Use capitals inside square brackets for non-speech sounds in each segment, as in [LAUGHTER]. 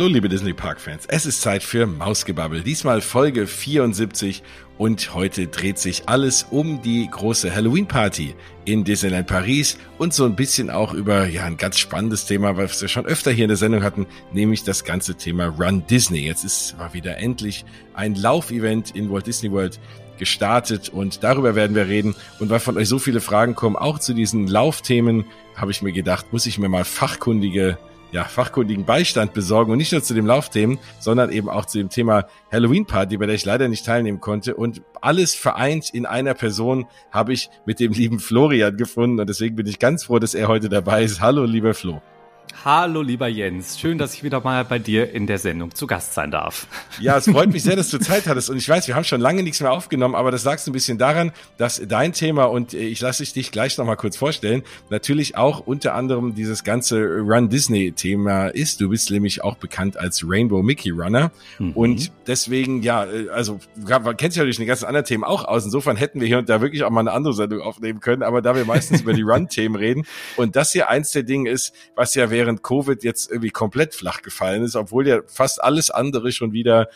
Hallo liebe Disney Park Fans, es ist Zeit für Mausgebabbel. Diesmal Folge 74 und heute dreht sich alles um die große Halloween Party in Disneyland Paris und so ein bisschen auch über ja ein ganz spannendes Thema, was wir schon öfter hier in der Sendung hatten, nämlich das ganze Thema Run Disney. Jetzt ist war wieder endlich ein Laufevent in Walt Disney World gestartet und darüber werden wir reden. Und weil von euch so viele Fragen kommen, auch zu diesen Laufthemen, habe ich mir gedacht, muss ich mir mal fachkundige ja, fachkundigen Beistand besorgen und nicht nur zu dem Laufthemen, sondern eben auch zu dem Thema Halloween Party, bei der ich leider nicht teilnehmen konnte. Und alles vereint in einer Person habe ich mit dem lieben Florian gefunden und deswegen bin ich ganz froh, dass er heute dabei ist. Hallo, lieber Flo. Hallo lieber Jens, schön, dass ich wieder mal bei dir in der Sendung zu Gast sein darf. Ja, es freut mich [LAUGHS] sehr, dass du Zeit hattest und ich weiß, wir haben schon lange nichts mehr aufgenommen, aber das sagst du ein bisschen daran, dass dein Thema und äh, ich lasse dich gleich nochmal kurz vorstellen, natürlich auch unter anderem dieses ganze Run Disney Thema ist. Du bist nämlich auch bekannt als Rainbow Mickey Runner mhm. und deswegen, ja, äh, also man kennt ja natürlich die ganzen anderen Themen auch aus. Insofern hätten wir hier und da wirklich auch mal eine andere Sendung aufnehmen können, aber da wir meistens über die [LAUGHS] Run-Themen reden und das hier eins der Dinge ist, was ja während während Covid jetzt irgendwie komplett flach gefallen ist, obwohl ja fast alles andere schon wieder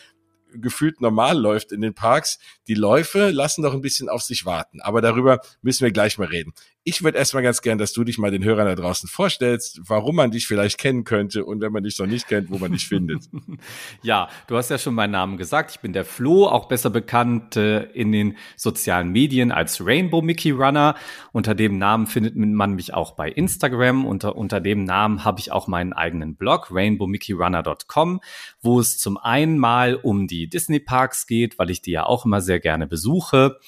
gefühlt normal läuft in den Parks. Die Läufe lassen doch ein bisschen auf sich warten. Aber darüber müssen wir gleich mal reden. Ich würde erstmal ganz gern, dass du dich mal den Hörern da draußen vorstellst, warum man dich vielleicht kennen könnte und wenn man dich noch nicht kennt, wo man dich findet. [LAUGHS] Ja, du hast ja schon meinen Namen gesagt. Ich bin der Flo, auch besser bekannt äh, in den sozialen Medien als Rainbow Mickey Runner. Unter dem Namen findet man mich auch bei Instagram. Unter, unter dem Namen habe ich auch meinen eigenen Blog, rainbowmickeyrunner.com, wo es zum einen mal um die Disney Parks geht, weil ich die ja auch immer sehr gerne besuche.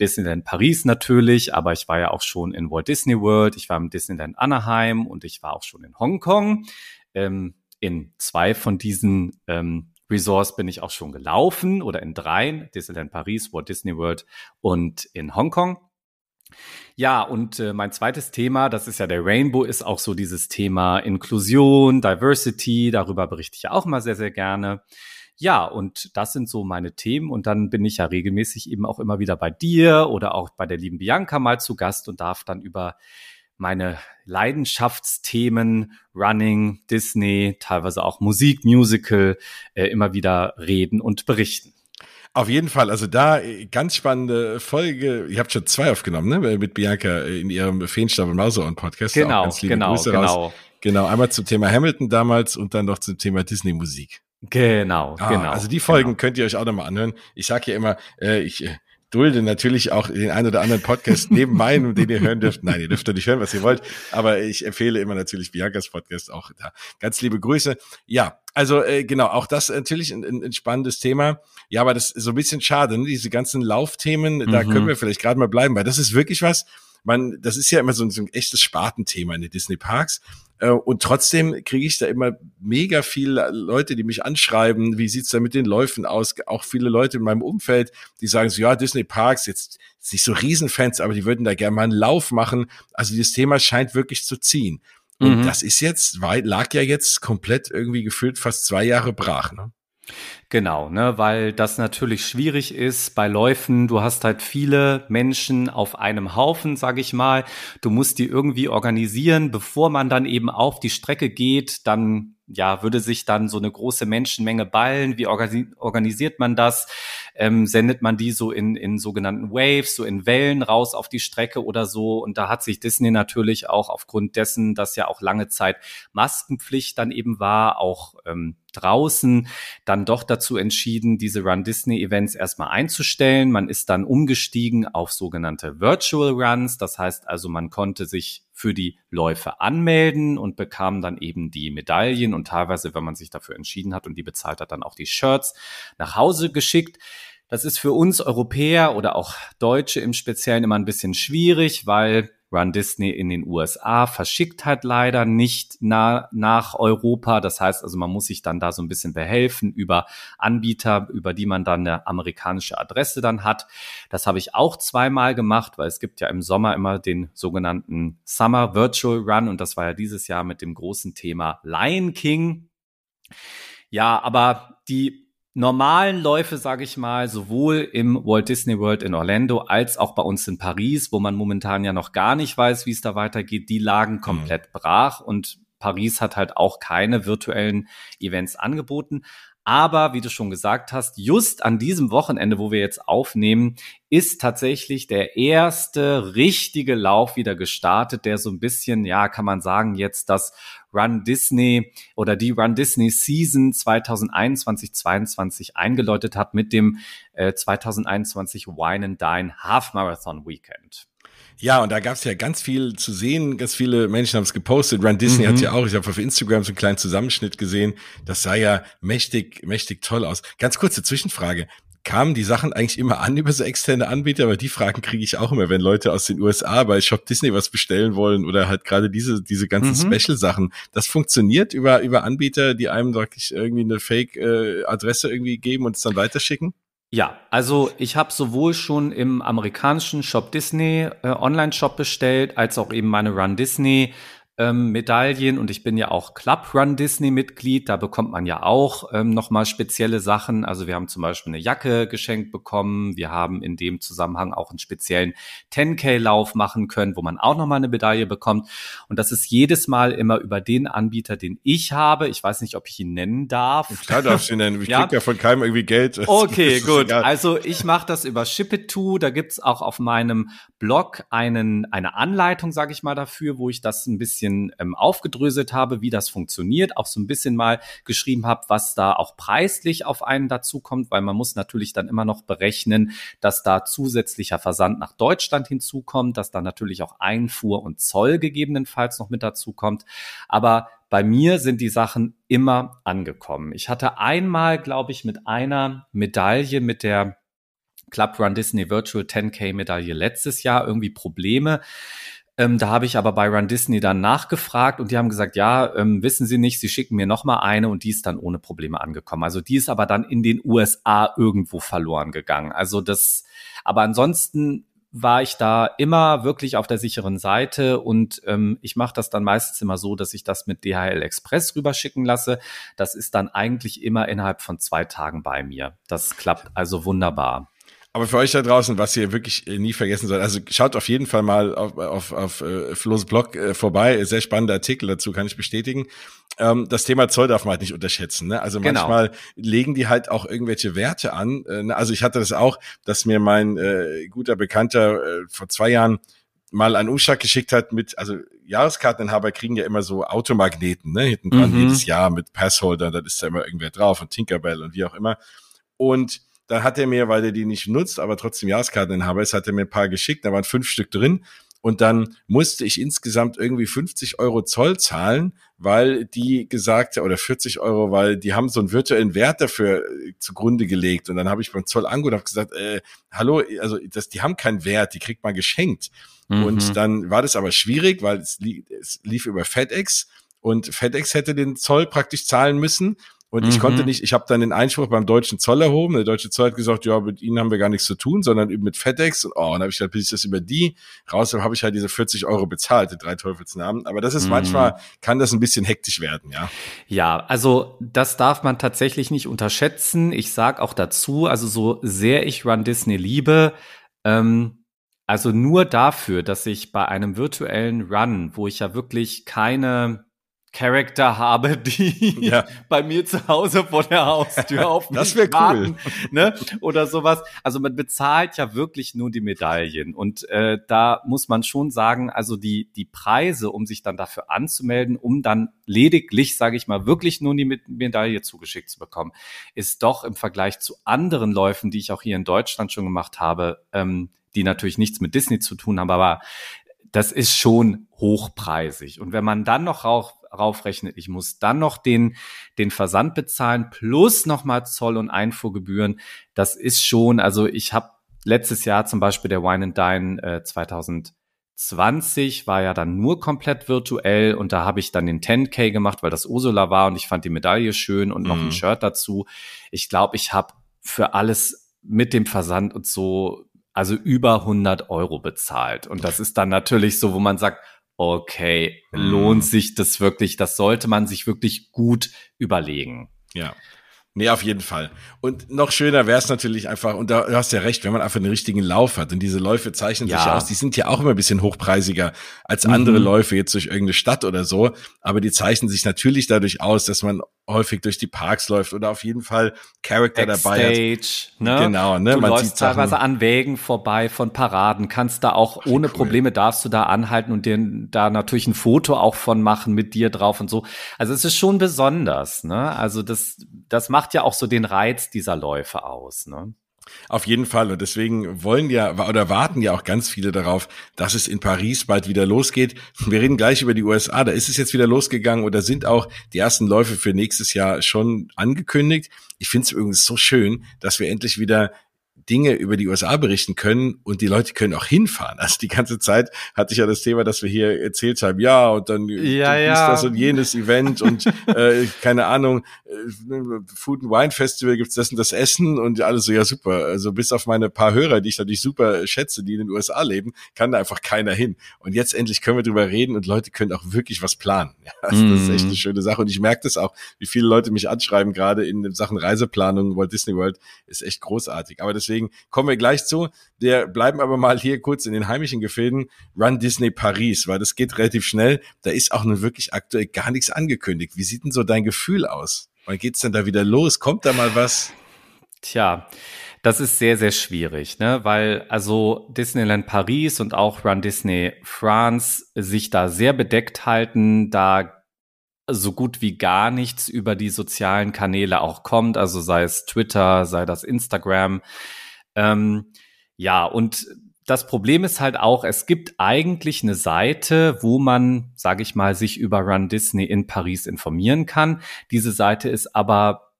Disneyland Paris natürlich, aber ich war ja auch schon in Walt Disney World, ich war im Disneyland Anaheim und ich war auch schon in Hongkong. Ähm, in zwei von diesen ähm, Resorts bin ich auch schon gelaufen oder in dreien, Disneyland Paris, Walt Disney World und in Hongkong. Ja, und äh, mein zweites Thema, das ist ja der Rainbow, ist auch so dieses Thema Inklusion, Diversity. Darüber berichte ich ja auch mal sehr, sehr gerne. Ja, und das sind so meine Themen. Und dann bin ich ja regelmäßig eben auch immer wieder bei dir oder auch bei der lieben Bianca mal zu Gast und darf dann über meine Leidenschaftsthemen, Running, Disney, teilweise auch Musik, Musical, äh, immer wieder reden und berichten. Auf jeden Fall, also da äh, ganz spannende Folge. Ihr habt schon zwei aufgenommen, ne? Mit Bianca in ihrem Feenstaub und Mauseohren Podcast. Genau, genau, Grüße genau. Raus. Genau, einmal zum Thema Hamilton damals und dann noch zum Thema Disney Musik. Genau, ah, genau. Also die Folgen genau. könnt ihr euch auch nochmal anhören. Ich sage ja immer, äh, ich äh, dulde natürlich auch den einen oder anderen Podcast neben [LAUGHS] meinem, den ihr hören dürft. Nein, ihr dürft ja nicht hören, was ihr wollt, aber ich empfehle immer natürlich Biancas Podcast auch da. Ganz liebe Grüße. Ja, also äh, genau, auch das natürlich ein, ein, ein spannendes Thema. Ja, aber das ist so ein bisschen schade, ne? diese ganzen Laufthemen, mhm. da können wir vielleicht gerade mal bleiben, weil das ist wirklich was, man, das ist ja immer so ein, so ein echtes Spartenthema in den Disney Parks. Äh, und trotzdem kriege ich da immer mega viele Leute, die mich anschreiben, wie sieht's da mit den Läufen aus? Auch viele Leute in meinem Umfeld, die sagen so, ja, Disney Parks, jetzt nicht so Riesenfans, aber die würden da gerne mal einen Lauf machen. Also dieses Thema scheint wirklich zu ziehen. Und mhm. das ist jetzt, lag ja jetzt komplett irgendwie gefühlt fast zwei Jahre brach. Ne? Genau, ne, weil das natürlich schwierig ist bei Läufen. Du hast halt viele Menschen auf einem Haufen, sag ich mal. Du musst die irgendwie organisieren, bevor man dann eben auf die Strecke geht. Dann ja, würde sich dann so eine große Menschenmenge ballen? Wie organisiert man das? Ähm, sendet man die so in, in sogenannten Waves, so in Wellen raus auf die Strecke oder so? Und da hat sich Disney natürlich auch aufgrund dessen, dass ja auch lange Zeit Maskenpflicht dann eben war, auch ähm, draußen, dann doch dazu entschieden, diese Run Disney Events erstmal einzustellen. Man ist dann umgestiegen auf sogenannte Virtual Runs. Das heißt also, man konnte sich für die Läufe anmelden und bekam dann eben die Medaillen und teilweise, wenn man sich dafür entschieden hat und die bezahlt hat, dann auch die Shirts nach Hause geschickt. Das ist für uns Europäer oder auch Deutsche im Speziellen immer ein bisschen schwierig, weil Run Disney in den USA verschickt halt leider nicht na, nach Europa. Das heißt also, man muss sich dann da so ein bisschen behelfen über Anbieter, über die man dann eine amerikanische Adresse dann hat. Das habe ich auch zweimal gemacht, weil es gibt ja im Sommer immer den sogenannten Summer Virtual Run und das war ja dieses Jahr mit dem großen Thema Lion King. Ja, aber die normalen Läufe, sage ich mal, sowohl im Walt Disney World in Orlando als auch bei uns in Paris, wo man momentan ja noch gar nicht weiß, wie es da weitergeht, die lagen komplett mhm. brach und Paris hat halt auch keine virtuellen Events angeboten. Aber wie du schon gesagt hast, just an diesem Wochenende, wo wir jetzt aufnehmen, ist tatsächlich der erste richtige Lauf wieder gestartet, der so ein bisschen, ja, kann man sagen, jetzt das Run Disney oder die Run Disney Season 2021-22 eingeläutet hat mit dem äh, 2021 Wine and Dine Half Marathon Weekend. Ja, und da gab es ja ganz viel zu sehen. Ganz viele Menschen haben es gepostet. Run Disney mhm. hat ja auch, ich habe auf Instagram so einen kleinen Zusammenschnitt gesehen. Das sah ja mächtig, mächtig toll aus. Ganz kurze Zwischenfrage. Kamen die Sachen eigentlich immer an über so externe Anbieter? Aber die Fragen kriege ich auch immer, wenn Leute aus den USA bei Shop Disney was bestellen wollen oder halt gerade diese, diese ganzen mhm. Special-Sachen. Das funktioniert über, über Anbieter, die einem wirklich irgendwie eine Fake-Adresse äh, irgendwie geben und es dann weiterschicken? Ja, also ich habe sowohl schon im amerikanischen Shop Disney äh, Online-Shop bestellt, als auch eben meine Run Disney ähm, Medaillen und ich bin ja auch Club Run Disney Mitglied. Da bekommt man ja auch ähm, nochmal spezielle Sachen. Also wir haben zum Beispiel eine Jacke geschenkt bekommen. Wir haben in dem Zusammenhang auch einen speziellen 10K Lauf machen können, wo man auch nochmal eine Medaille bekommt. Und das ist jedes Mal immer über den Anbieter, den ich habe. Ich weiß nicht, ob ich ihn nennen darf. Klar darfst du ihn nennen. Ich [LAUGHS] ja. krieg ja von keinem irgendwie Geld. Okay, [LAUGHS] gut. Egal. Also ich mache das über Ship It To. Da gibt's auch auf meinem Blog einen, eine Anleitung, sage ich mal, dafür, wo ich das ein bisschen ähm, aufgedröselt habe, wie das funktioniert, auch so ein bisschen mal geschrieben habe, was da auch preislich auf einen dazukommt, weil man muss natürlich dann immer noch berechnen, dass da zusätzlicher Versand nach Deutschland hinzukommt, dass da natürlich auch Einfuhr und Zoll gegebenenfalls noch mit dazukommt. Aber bei mir sind die Sachen immer angekommen. Ich hatte einmal, glaube ich, mit einer Medaille, mit der Club Run Disney Virtual 10K Medaille letztes Jahr irgendwie Probleme. Ähm, da habe ich aber bei Run Disney dann nachgefragt und die haben gesagt, ja, ähm, wissen Sie nicht, Sie schicken mir nochmal eine und die ist dann ohne Probleme angekommen. Also die ist aber dann in den USA irgendwo verloren gegangen. Also das, aber ansonsten war ich da immer wirklich auf der sicheren Seite und ähm, ich mache das dann meistens immer so, dass ich das mit DHL Express rüberschicken lasse. Das ist dann eigentlich immer innerhalb von zwei Tagen bei mir. Das klappt also wunderbar. Aber für euch da draußen, was ihr wirklich äh, nie vergessen sollt, also schaut auf jeden Fall mal auf, auf, auf äh, Flo's Blog äh, vorbei. Sehr spannender Artikel dazu, kann ich bestätigen. Ähm, das Thema Zoll darf man halt nicht unterschätzen. Ne? Also genau. manchmal legen die halt auch irgendwelche Werte an. Äh, ne? also ich hatte das auch, dass mir mein äh, guter Bekannter äh, vor zwei Jahren mal einen Umschlag geschickt hat mit, also Jahreskarteninhaber kriegen ja immer so Automagneten, ne, hinten dran mhm. jedes Jahr mit Passholder, da ist da immer irgendwer drauf und Tinkerbell und wie auch immer. Und dann hat er mir, weil er die nicht nutzt, aber trotzdem Jahreskarteninhaber ist, hat er mir ein paar geschickt, da waren fünf Stück drin. Und dann musste ich insgesamt irgendwie 50 Euro Zoll zahlen, weil die gesagt, oder 40 Euro, weil die haben so einen virtuellen Wert dafür äh, zugrunde gelegt. Und dann habe ich beim Zoll angerufen und gesagt, äh, hallo, also das, die haben keinen Wert, die kriegt man geschenkt. Mhm. Und dann war das aber schwierig, weil es, lief, es lief über FedEx und FedEx hätte den Zoll praktisch zahlen müssen. Und mhm. ich konnte mhm. nicht, ich habe dann den Einspruch beim deutschen Zoll erhoben. Der deutsche Zoll hat gesagt, ja, mit ihnen haben wir gar nichts zu tun, sondern mit FedEx. Und, oh, und dann habe ich gesagt, bis ich das über die raus habe, habe ich halt diese 40 Euro bezahlt, die drei Teufelsnamen. Aber das ist mhm. manchmal, kann das ein bisschen hektisch werden, ja. Ja, also das darf man tatsächlich nicht unterschätzen. Ich sag auch dazu, also so sehr ich Run Disney liebe, ähm, also nur dafür, dass ich bei einem virtuellen Run, wo ich ja wirklich keine Charakter habe, [LAUGHS] die ja. bei mir zu Hause vor der Haustür [LAUGHS] auf Das wäre cool. Ne? Oder sowas. Also man bezahlt ja wirklich nur die Medaillen. Und äh, da muss man schon sagen, also die, die Preise, um sich dann dafür anzumelden, um dann lediglich, sage ich mal, wirklich nur die Medaille zugeschickt zu bekommen, ist doch im Vergleich zu anderen Läufen, die ich auch hier in Deutschland schon gemacht habe, ähm, die natürlich nichts mit Disney zu tun haben, aber das ist schon hochpreisig. Und wenn man dann noch rauf, raufrechnet, ich muss dann noch den, den Versand bezahlen plus nochmal Zoll und Einfuhrgebühren, das ist schon, also ich habe letztes Jahr zum Beispiel der Wine and Dine äh, 2020 war ja dann nur komplett virtuell und da habe ich dann den 10K gemacht, weil das Ursula war und ich fand die Medaille schön und noch mhm. ein Shirt dazu. Ich glaube, ich habe für alles mit dem Versand und so also über 100 Euro bezahlt. Und das ist dann natürlich so, wo man sagt, okay, lohnt mhm. sich das wirklich? Das sollte man sich wirklich gut überlegen. Ja. Nee, auf jeden Fall. Und noch schöner wäre es natürlich einfach, und da du hast ja recht, wenn man einfach einen richtigen Lauf hat. Und diese Läufe zeichnen ja. sich aus, die sind ja auch immer ein bisschen hochpreisiger als andere mhm. Läufe jetzt durch irgendeine Stadt oder so. Aber die zeichnen sich natürlich dadurch aus, dass man häufig durch die Parks läuft oder auf jeden Fall Charakter dabei hat. Ne? Genau, ne? Du man läufst teilweise an Wegen vorbei von Paraden, kannst da auch Ach, ohne cool. Probleme darfst du da anhalten und dir da natürlich ein Foto auch von machen mit dir drauf und so. Also es ist schon besonders, ne? Also das, das macht ja auch so den Reiz dieser Läufe aus, ne? Auf jeden Fall. Und deswegen wollen ja oder warten ja auch ganz viele darauf, dass es in Paris bald wieder losgeht. Wir reden gleich über die USA. Da ist es jetzt wieder losgegangen oder sind auch die ersten Läufe für nächstes Jahr schon angekündigt. Ich finde es übrigens so schön, dass wir endlich wieder Dinge über die USA berichten können und die Leute können auch hinfahren. Also die ganze Zeit hatte ich ja das Thema, dass wir hier erzählt haben, ja, und dann ja, ja. das und jenes Event und äh, keine Ahnung, äh, Food and Wine Festival gibt's das und das Essen und alles so, ja super. Also bis auf meine paar Hörer, die ich natürlich super schätze, die in den USA leben, kann da einfach keiner hin. Und jetzt endlich können wir drüber reden und Leute können auch wirklich was planen. Ja, also [LAUGHS] mm. das ist echt mhm. eine schöne Sache und ich merke das auch, wie viele Leute mich anschreiben, gerade in Sachen Reiseplanung, Walt Disney World ist echt großartig. Aber deswegen deswegen kommen wir gleich zu. Wir bleiben aber mal hier kurz in den heimischen Gefilden. Run Disney Paris, weil das geht relativ schnell. Da ist auch nun wirklich aktuell gar nichts angekündigt. Wie sieht denn so dein Gefühl aus? Wann geht's denn da wieder los? Kommt da mal was? Tja, das ist sehr, sehr schwierig, ne? weil also Disneyland Paris und auch Run Disney France sich da sehr bedeckt halten, da so gut wie gar nichts über die sozialen Kanäle auch kommt, also sei es Twitter, sei das Instagram. Ähm, ja, und das Problem ist halt auch, es gibt eigentlich eine Seite, wo man, sage ich mal, sich über Run Disney in Paris informieren kann. Diese Seite ist aber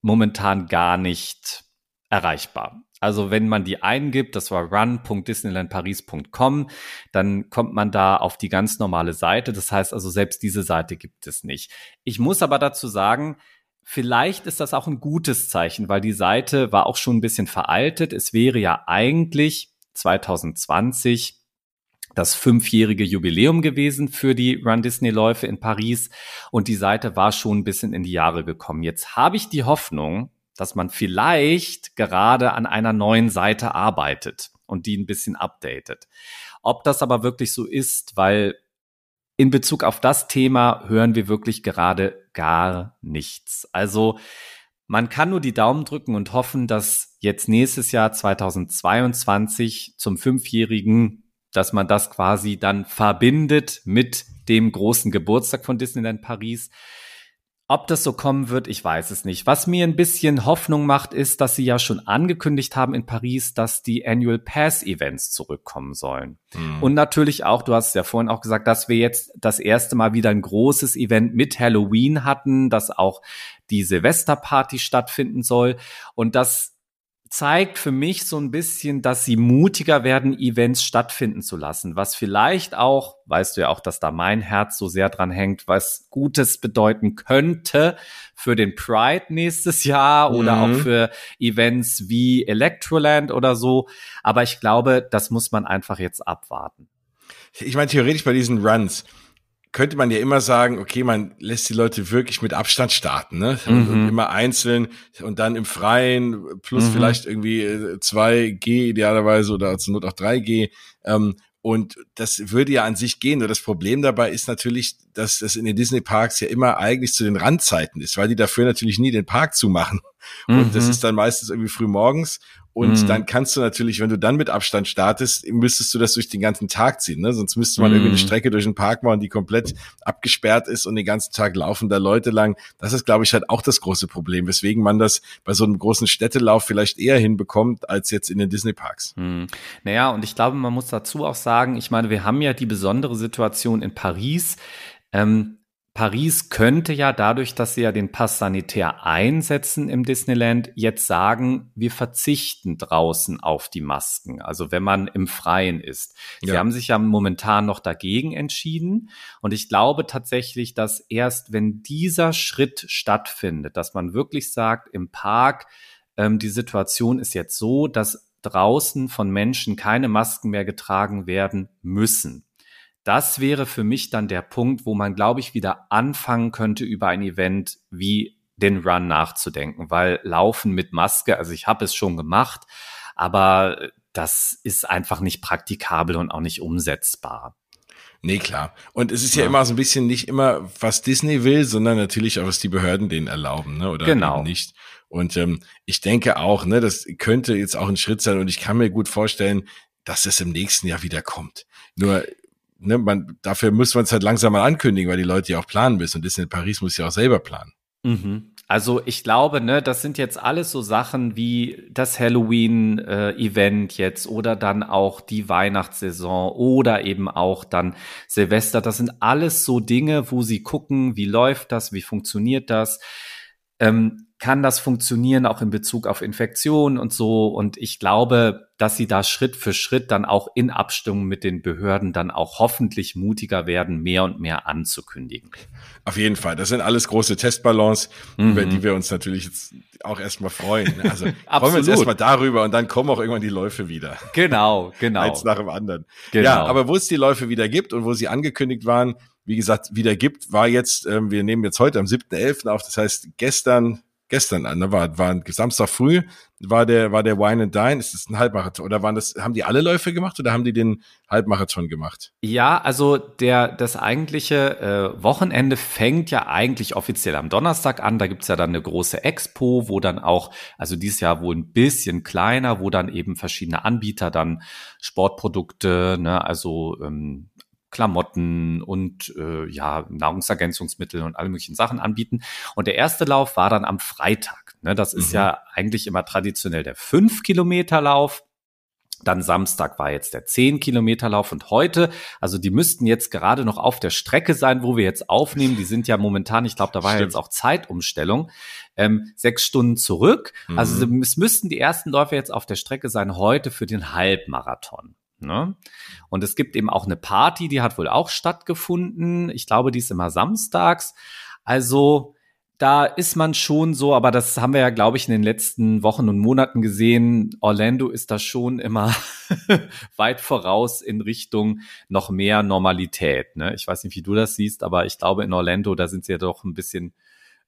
momentan gar nicht erreichbar. Also wenn man die eingibt, das war run.disneylandparis.com, dann kommt man da auf die ganz normale Seite. Das heißt also, selbst diese Seite gibt es nicht. Ich muss aber dazu sagen, Vielleicht ist das auch ein gutes Zeichen, weil die Seite war auch schon ein bisschen veraltet. Es wäre ja eigentlich 2020 das fünfjährige Jubiläum gewesen für die Run Disney Läufe in Paris und die Seite war schon ein bisschen in die Jahre gekommen. Jetzt habe ich die Hoffnung, dass man vielleicht gerade an einer neuen Seite arbeitet und die ein bisschen updatet. Ob das aber wirklich so ist, weil in Bezug auf das Thema hören wir wirklich gerade gar nichts. Also man kann nur die Daumen drücken und hoffen, dass jetzt nächstes Jahr 2022 zum Fünfjährigen, dass man das quasi dann verbindet mit dem großen Geburtstag von Disneyland Paris. Ob das so kommen wird, ich weiß es nicht. Was mir ein bisschen Hoffnung macht, ist, dass sie ja schon angekündigt haben in Paris, dass die Annual Pass Events zurückkommen sollen. Mhm. Und natürlich auch, du hast es ja vorhin auch gesagt, dass wir jetzt das erste Mal wieder ein großes Event mit Halloween hatten, dass auch die Silvesterparty stattfinden soll und dass zeigt für mich so ein bisschen, dass sie mutiger werden, Events stattfinden zu lassen, was vielleicht auch, weißt du ja auch, dass da mein Herz so sehr dran hängt, was Gutes bedeuten könnte für den Pride nächstes Jahr oder mhm. auch für Events wie Electroland oder so. Aber ich glaube, das muss man einfach jetzt abwarten. Ich meine, theoretisch bei diesen Runs, könnte man ja immer sagen, okay, man lässt die Leute wirklich mit Abstand starten, ne? Mhm. immer einzeln und dann im Freien plus mhm. vielleicht irgendwie 2G äh, idealerweise oder zur Not auch 3G. Ähm, und das würde ja an sich gehen. Nur das Problem dabei ist natürlich, dass das in den Disney Parks ja immer eigentlich zu den Randzeiten ist, weil die dafür natürlich nie den Park zumachen. Und mhm. das ist dann meistens irgendwie früh morgens und mhm. dann kannst du natürlich, wenn du dann mit Abstand startest, müsstest du das durch den ganzen Tag ziehen. Ne? Sonst müsste man mhm. irgendwie eine Strecke durch den Park machen, die komplett abgesperrt ist und den ganzen Tag laufen da Leute lang. Das ist, glaube ich, halt auch das große Problem, weswegen man das bei so einem großen Städtelauf vielleicht eher hinbekommt als jetzt in den Disney-Parks. Mhm. Naja, und ich glaube, man muss dazu auch sagen, ich meine, wir haben ja die besondere Situation in Paris. Ähm, Paris könnte ja dadurch, dass sie ja den Pass sanitär einsetzen im Disneyland, jetzt sagen, wir verzichten draußen auf die Masken. Also wenn man im Freien ist. Ja. Sie haben sich ja momentan noch dagegen entschieden. Und ich glaube tatsächlich, dass erst wenn dieser Schritt stattfindet, dass man wirklich sagt, im Park, ähm, die Situation ist jetzt so, dass draußen von Menschen keine Masken mehr getragen werden müssen das wäre für mich dann der Punkt, wo man, glaube ich, wieder anfangen könnte, über ein Event wie den Run nachzudenken, weil Laufen mit Maske, also ich habe es schon gemacht, aber das ist einfach nicht praktikabel und auch nicht umsetzbar. Nee, klar. Und es ist ja, ja, immer so ein bisschen nicht immer, was Disney will, sondern natürlich auch, was die Behörden denen erlauben, ne? Oder genau. nicht. Und ähm, ich denke auch, ne, das könnte jetzt auch ein Schritt sein und ich kann mir gut vorstellen, dass es im nächsten Jahr wieder kommt. Nur, ne, man, dafür muss man es halt langsam mal ankündigen, weil die Leute ja auch planen müssen. Und Disney Paris muss ja auch selber planen. Mhm. Also ich glaube, ne, das sind jetzt alles so Sachen wie das Halloween-Event äh, jetzt oder dann auch die Weihnachtssaison oder eben auch dann Silvester. Das sind alles so Dinge, wo sie gucken, wie läuft das, wie funktioniert das. Ähm, kann das funktionieren, auch in Bezug auf Infektionen und so. Und ich glaube, dass sie da Schritt für Schritt dann auch in Abstimmung mit den Behörden dann auch hoffentlich mutiger werden, mehr und mehr anzukündigen. Auf jeden Fall. Das sind alles große Testballons, mhm. über die wir uns natürlich jetzt auch erstmal freuen. Also [LAUGHS] freuen wir uns erstmal darüber und dann kommen auch irgendwann die Läufe wieder. Genau, genau. Eins nach dem anderen. Genau. Ja, aber wo es die Läufe wieder gibt und wo sie angekündigt waren, wie gesagt, wieder gibt, war jetzt, ähm, wir nehmen jetzt heute am 7.11. auf, das heißt gestern gestern an, ne? war, war Samstag früh, war der, war der Wine and Dine, ist das ein Halbmarathon oder waren das, haben die alle Läufe gemacht oder haben die den Halbmarathon gemacht? Ja, also der, das eigentliche äh, Wochenende fängt ja eigentlich offiziell am Donnerstag an, da gibt's ja dann eine große Expo, wo dann auch, also dieses Jahr wohl ein bisschen kleiner, wo dann eben verschiedene Anbieter dann Sportprodukte, ne, also ähm, Klamotten und äh, ja, Nahrungsergänzungsmittel und alle möglichen Sachen anbieten. Und der erste Lauf war dann am Freitag. Ne? Das ist mhm. ja eigentlich immer traditionell der 5-Kilometer-Lauf. Dann Samstag war jetzt der 10-Kilometer-Lauf und heute, also die müssten jetzt gerade noch auf der Strecke sein, wo wir jetzt aufnehmen. Die sind ja momentan, ich glaube, da war Stimmt. ja jetzt auch Zeitumstellung, ähm, sechs Stunden zurück. Also mhm. Also es müssten die ersten Läufer jetzt auf der Strecke sein heute für den Halbmarathon. Ne? Und es gibt eben auch eine Party, die hat wohl auch stattgefunden. Ich glaube, die ist immer samstags. Also da ist man schon so, aber das haben wir ja, glaube ich, in den letzten Wochen und Monaten gesehen. Orlando ist da schon immer [LAUGHS] weit voraus in Richtung noch mehr Normalität. Ne? Ich weiß nicht, wie du das siehst, aber ich glaube, in Orlando, da sind sie ja doch ein bisschen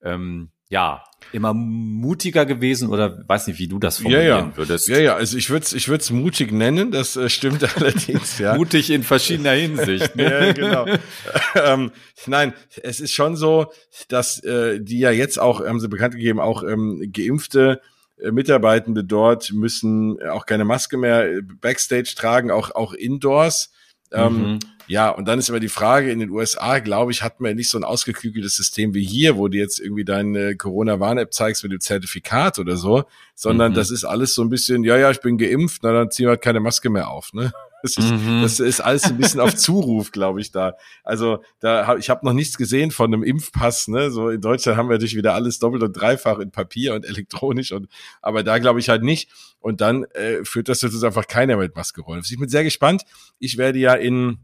ähm, ja, immer mutiger gewesen oder weiß nicht, wie du das formulieren ja, ja. würdest. Ja, ja, also ich würde es ich würd's mutig nennen, das äh, stimmt [LAUGHS] allerdings, ja. mutig in verschiedener Hinsicht. Ne? [LAUGHS] ja, genau. [LAUGHS] ähm, nein, es ist schon so, dass äh, die ja jetzt auch, haben sie bekannt gegeben, auch ähm, geimpfte äh, Mitarbeitende dort müssen auch keine Maske mehr äh, Backstage tragen, auch, auch indoors. Ähm, mhm. Ja, und dann ist aber die Frage, in den USA, glaube ich, hat man ja nicht so ein ausgeklügeltes System wie hier, wo du jetzt irgendwie deine Corona-Warn-App zeigst mit dem Zertifikat oder so, sondern mhm. das ist alles so ein bisschen, ja, ja, ich bin geimpft, na, dann ziehen wir halt keine Maske mehr auf, ne? Das ist, mhm. das ist alles ein bisschen auf Zuruf, glaube ich, da. Also da hab, ich habe noch nichts gesehen von einem Impfpass. Ne? So in Deutschland haben wir natürlich wieder alles doppelt und dreifach in Papier und elektronisch. Und aber da glaube ich halt nicht. Und dann äh, führt das dazu, dass einfach keiner mit Maske rollt. Ich bin sehr gespannt. Ich werde ja in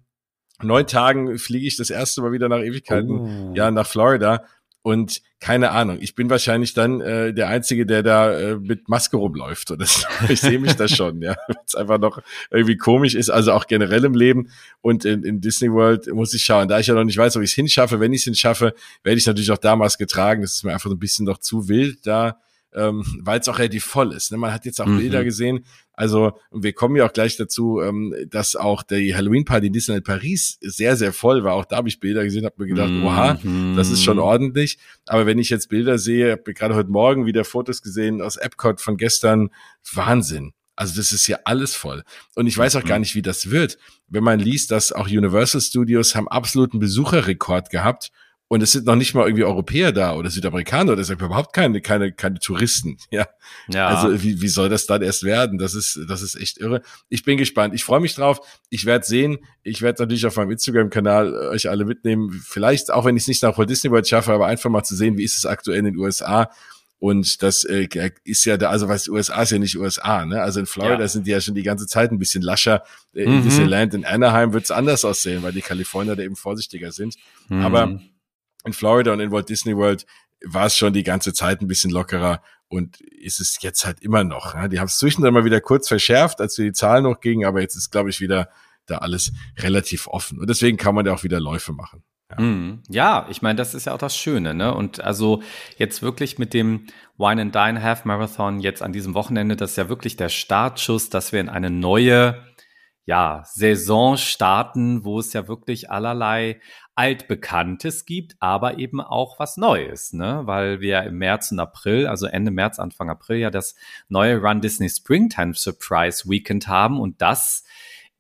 neun Tagen fliege ich das erste Mal wieder nach Ewigkeiten, oh. ja, nach Florida. Und keine Ahnung, ich bin wahrscheinlich dann äh, der Einzige, der da äh, mit Maske rumläuft. Oder so. [LAUGHS] ich sehe mich da schon, ja. [LAUGHS] es einfach noch irgendwie komisch ist, also auch generell im Leben. Und in, in Disney World muss ich schauen. Da ich ja noch nicht weiß, ob ich es hinschaffe, wenn ich es hinschaffe, werde ich natürlich auch da Maske tragen. Das ist mir einfach so ein bisschen noch zu wild da ähm, weil es auch relativ voll ist. Ne? Man hat jetzt auch mhm. Bilder gesehen. Also wir kommen ja auch gleich dazu, ähm, dass auch die Halloween-Party in Disneyland Paris sehr, sehr voll war. Auch da habe ich Bilder gesehen, habe mir gedacht, mhm. oha, das ist schon ordentlich. Aber wenn ich jetzt Bilder sehe, habe gerade heute Morgen wieder Fotos gesehen aus Epcot von gestern, Wahnsinn. Also das ist ja alles voll. Und ich weiß auch gar mhm. nicht, wie das wird. Wenn man liest, dass auch Universal Studios haben absoluten Besucherrekord gehabt und es sind noch nicht mal irgendwie Europäer da oder Südamerikaner oder es sind überhaupt keine, keine, keine Touristen. [LAUGHS] Ja. ja. Also wie, wie soll das dann erst werden? Das ist, das ist echt irre. Ich bin gespannt. Ich freue mich drauf. Ich werde sehen. Ich werde natürlich auf meinem Instagram-Kanal äh, euch alle mitnehmen. Vielleicht, auch wenn ich es nicht nach Walt Disney World schaffe, aber einfach mal zu sehen, wie ist es aktuell in den USA. Und das äh, ist ja da, also was USA ist ja nicht USA, ne? Also in Florida ja. sind die ja schon die ganze Zeit ein bisschen lascher. Äh, in mhm. Disneyland, in Anaheim wird es anders aussehen, weil die Kalifornier da eben vorsichtiger sind. Mhm. Aber in Florida und in Walt Disney World war es schon die ganze Zeit ein bisschen lockerer und ist es jetzt halt immer noch. Ja. Die haben es zwischendurch mal wieder kurz verschärft, als die Zahlen noch gingen, aber jetzt ist, glaube ich, wieder da alles relativ offen. Und deswegen kann man ja auch wieder Läufe machen. Ja. Mm, ja, ich meine, das ist ja auch das Schöne, ne? Und also jetzt wirklich mit dem Wine and Dine Half Marathon jetzt an diesem Wochenende, das ist ja wirklich der Startschuss, dass wir in eine neue ja, Saison starten, wo es ja wirklich allerlei Altbekanntes gibt, aber eben auch was Neues, ne? Weil wir im März und April, also Ende März, Anfang April ja das neue Run Disney Springtime Surprise Weekend haben und das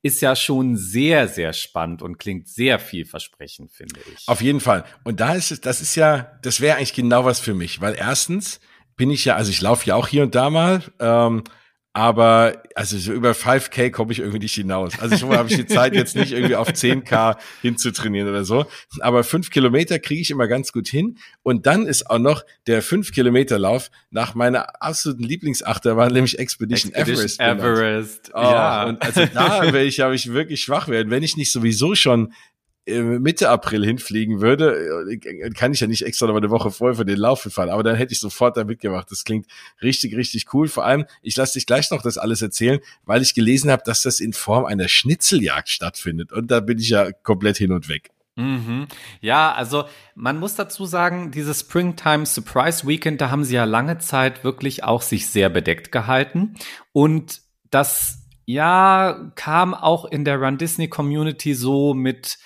ist ja schon sehr, sehr spannend und klingt sehr vielversprechend, finde ich. Auf jeden Fall. Und da ist es, das ist ja, das wäre eigentlich genau was für mich, weil erstens bin ich ja, also ich laufe ja auch hier und da mal, ähm, aber also so über 5K komme ich irgendwie nicht hinaus. Also schon mal habe ich die Zeit jetzt nicht irgendwie auf 10K hinzutrainieren oder so. Aber fünf Kilometer kriege ich immer ganz gut hin. Und dann ist auch noch der 5 Kilometer Lauf nach meiner absoluten Lieblingsachterbahn, nämlich Expedition, Expedition Everest. Everest. Oh, ja. Und also da werde ich, habe ich wirklich schwach werden, wenn ich nicht sowieso schon Mitte April hinfliegen würde, äh, kann ich ja nicht extra noch eine Woche vorher für den Lauf fahren, aber dann hätte ich sofort da mitgemacht. Das klingt richtig, richtig cool. Vor allem, ich lasse dich gleich noch das alles erzählen, weil ich gelesen habe, dass das in Form einer Schnitzeljagd stattfindet. Und da bin ich ja komplett hin und weg. Mhm. Ja, also man muss dazu sagen, dieses Springtime Surprise Weekend, da haben sie ja lange Zeit wirklich auch sich sehr bedeckt gehalten. Und das, ja, kam auch in der Run Disney Community so mit,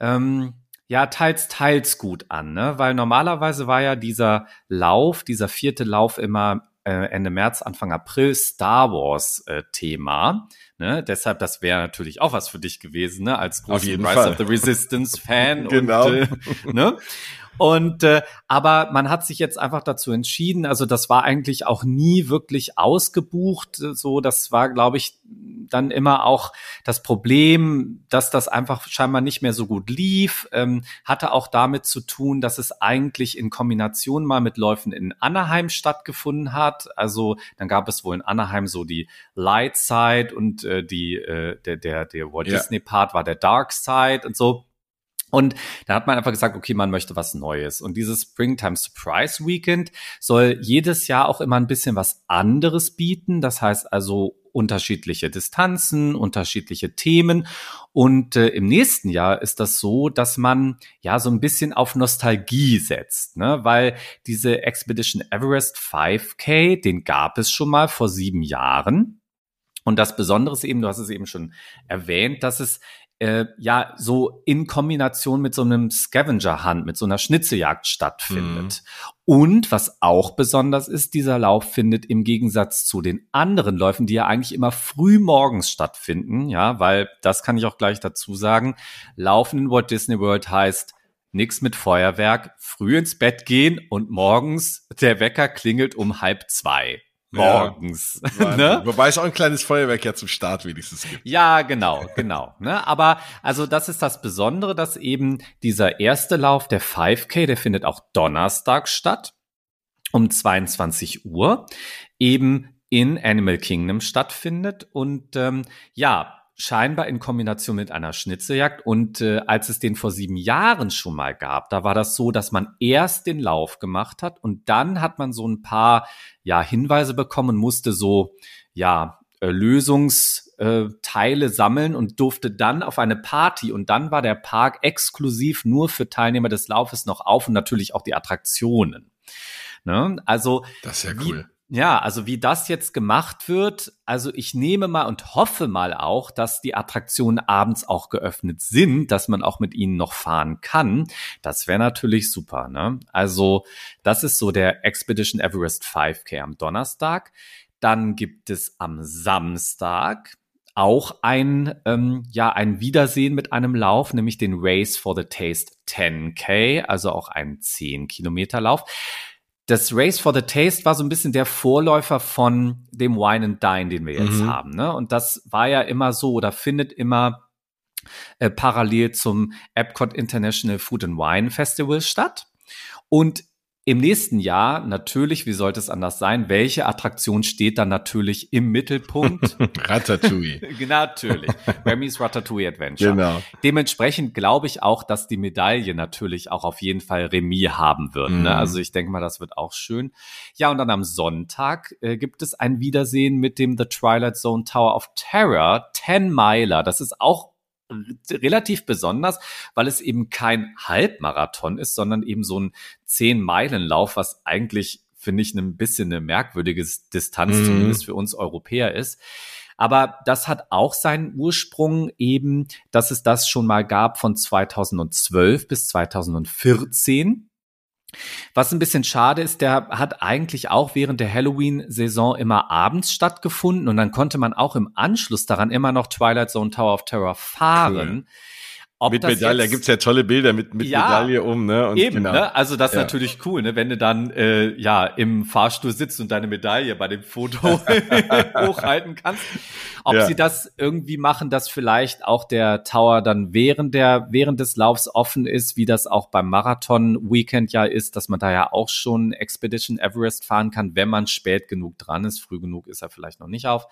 ähm, ja, teils, teils gut an, ne? Weil normalerweise war ja dieser Lauf, dieser vierte Lauf immer äh, Ende März, Anfang April Star Wars äh, Thema. Ne? Deshalb, das wäre natürlich auch was für dich gewesen, ne? Als großer Rise Fall. of the Resistance Fan. [LAUGHS] genau. Und, äh, ne? Und äh, aber man hat sich jetzt einfach dazu entschieden. Also das war eigentlich auch nie wirklich ausgebucht. So, das war, glaube ich, dann immer auch das Problem, dass das einfach scheinbar nicht mehr so gut lief. Ähm, hatte auch damit zu tun, dass es eigentlich in Kombination mal mit Läufen in Anaheim stattgefunden hat. Also dann gab es wohl in Anaheim so die Light Side und äh, die äh, der der der Walt. Disney Part war der Dark Side und so. Und da hat man einfach gesagt, okay, man möchte was Neues. Und dieses Springtime Surprise Weekend soll jedes Jahr auch immer ein bisschen was anderes bieten. Das heißt also unterschiedliche Distanzen, unterschiedliche Themen. Und äh, im nächsten Jahr ist das so, dass man ja so ein bisschen auf Nostalgie setzt, ne? weil diese Expedition Everest 5K, den gab es schon mal vor sieben Jahren. Und das Besondere ist eben, du hast es eben schon erwähnt, dass es äh, ja so in Kombination mit so einem Scavenger-Hunt, mit so einer Schnitzeljagd stattfindet. Mhm. Und was auch besonders ist, dieser Lauf findet im Gegensatz zu den anderen Läufen, die ja eigentlich immer früh morgens stattfinden, ja, weil das kann ich auch gleich dazu sagen, Laufen in Walt Disney World heißt nix mit Feuerwerk, früh ins Bett gehen und morgens der Wecker klingelt um halb zwei morgens. Ja, [LAUGHS] ne? Wobei es auch ein kleines Feuerwerk ja zum Start wenigstens gibt. Ja, genau, genau. Ne? Aber also das ist das Besondere, dass eben dieser erste Lauf, der 5K, der findet auch Donnerstag statt um 22 Uhr, eben in Animal Kingdom stattfindet. Und ähm, ja, scheinbar in Kombination mit einer Schnitzeljagd. Und äh, als es den vor sieben Jahren schon mal gab, da war das so, dass man erst den Lauf gemacht hat und dann hat man so ein paar ja Hinweise bekommen, musste so ja äh, Lösungsteile sammeln und durfte dann auf eine Party und dann war der Park exklusiv nur für Teilnehmer des Laufes noch auf und natürlich auch die Attraktionen. Ne? Also das ist ja cool. Ja, also wie das jetzt gemacht wird, also ich nehme mal und hoffe mal auch, dass die Attraktionen abends auch geöffnet sind, dass man auch mit ihnen noch fahren kann. Das wäre natürlich super, ne? Also das ist so der Expedition Everest 5K am Donnerstag. Dann gibt es am Samstag auch ein, ähm, ja, ein Wiedersehen mit einem Lauf, nämlich den Race for the Taste 10K, also auch ein 10 Kilometer Lauf das Race for the Taste war so ein bisschen der Vorläufer von dem Wine and Dine, den wir jetzt mhm. haben. Ne? Und das war ja immer so oder findet immer äh, parallel zum Epcot International Food and Wine Festival statt. Und im nächsten Jahr natürlich, wie sollte es anders sein, welche Attraktion steht dann natürlich im Mittelpunkt? [LAUGHS] Ratatouille. [LAUGHS] natürlich. Remy's Ratatouille Adventure. Genau. Dementsprechend glaube ich auch, dass die Medaille natürlich auch auf jeden Fall Remy haben wird. Ne? Mhm. Ne? Also ich denke mal, das wird auch schön. Ja, und dann am Sonntag äh, gibt es ein Wiedersehen mit dem The Twilight Zone Tower of Terror, 10 Miler. Das ist auch relativ besonders, weil es eben kein Halbmarathon ist, sondern eben so ein Zehn-Meilen-Lauf, was eigentlich, finde ich, ein bisschen eine merkwürdige Distanz, mhm. zumindest für uns Europäer ist. Aber das hat auch seinen Ursprung eben, dass es das schon mal gab von 2012 bis 2014. Was ein bisschen schade ist, der hat eigentlich auch während der Halloween-Saison immer abends stattgefunden und dann konnte man auch im Anschluss daran immer noch Twilight Zone Tower of Terror fahren. Cool. Ob mit Medaille, da gibt's ja tolle Bilder mit, mit ja, Medaille um, ne? Und eben, genau. ne? Also das ist ja. natürlich cool, ne? Wenn du dann äh, ja im Fahrstuhl sitzt und deine Medaille bei dem Foto [LAUGHS] hochhalten kannst. Ob ja. sie das irgendwie machen, dass vielleicht auch der Tower dann während der während des Laufs offen ist, wie das auch beim Marathon Weekend ja ist, dass man da ja auch schon Expedition Everest fahren kann, wenn man spät genug dran ist. Früh genug ist er vielleicht noch nicht auf.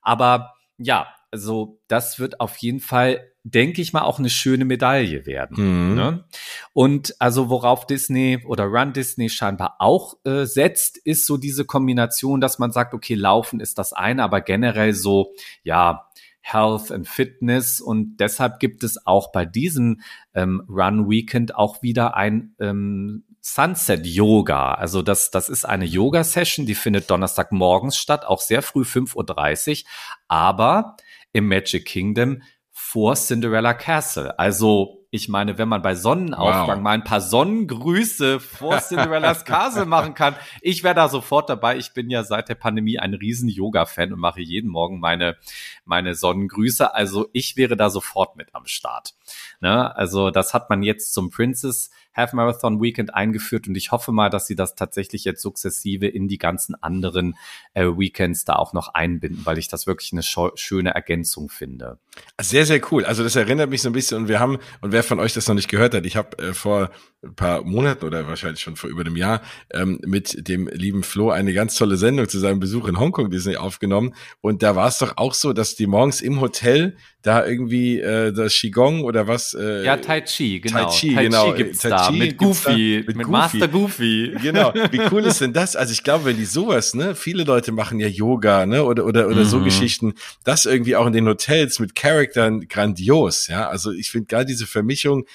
Aber ja, also das wird auf jeden Fall denke ich mal, auch eine schöne Medaille werden. Mhm. Ne? Und also worauf Disney oder Run Disney scheinbar auch äh, setzt, ist so diese Kombination, dass man sagt, okay, Laufen ist das eine, aber generell so, ja, Health and Fitness und deshalb gibt es auch bei diesem ähm, Run Weekend auch wieder ein ähm, Sunset Yoga. Also das, das ist eine Yoga Session, die findet Donnerstag morgens statt, auch sehr früh 5.30 Uhr, aber im Magic Kingdom vor Cinderella Castle. Also, ich meine, wenn man bei Sonnenaufgang wow. mal ein paar Sonnengrüße vor [LAUGHS] Cinderella's Castle machen kann, ich wäre da sofort dabei. Ich bin ja seit der Pandemie ein riesen Yoga-Fan und mache jeden Morgen meine, meine Sonnengrüße. Also, ich wäre da sofort mit am Start. Ne? Also, das hat man jetzt zum Princess Half Marathon Weekend eingeführt und ich hoffe mal, dass sie das tatsächlich jetzt sukzessive in die ganzen anderen äh, Weekends da auch noch einbinden, weil ich das wirklich eine schöne Ergänzung finde. Sehr, sehr cool. Also das erinnert mich so ein bisschen und wir haben, und wer von euch das noch nicht gehört hat, ich habe äh, vor ein paar Monaten oder wahrscheinlich schon vor über einem Jahr ähm, mit dem lieben Flo eine ganz tolle Sendung zu seinem Besuch in Hongkong Disney aufgenommen und da war es doch auch so, dass die morgens im Hotel da irgendwie äh, das Qigong oder was? Äh, ja, Tai Chi, genau. Tai Chi, tai genau. gibt's tai da, mit Goofy, da, mit, mit Goofy. Master Goofy. Genau. [LAUGHS] Wie cool ist denn das? Also ich glaube, wenn die sowas, ne, viele Leute machen ja Yoga, ne, oder oder oder mhm. so Geschichten, das irgendwie auch in den Hotels mit Charaktern grandios, ja. Also ich finde gerade diese Vermischung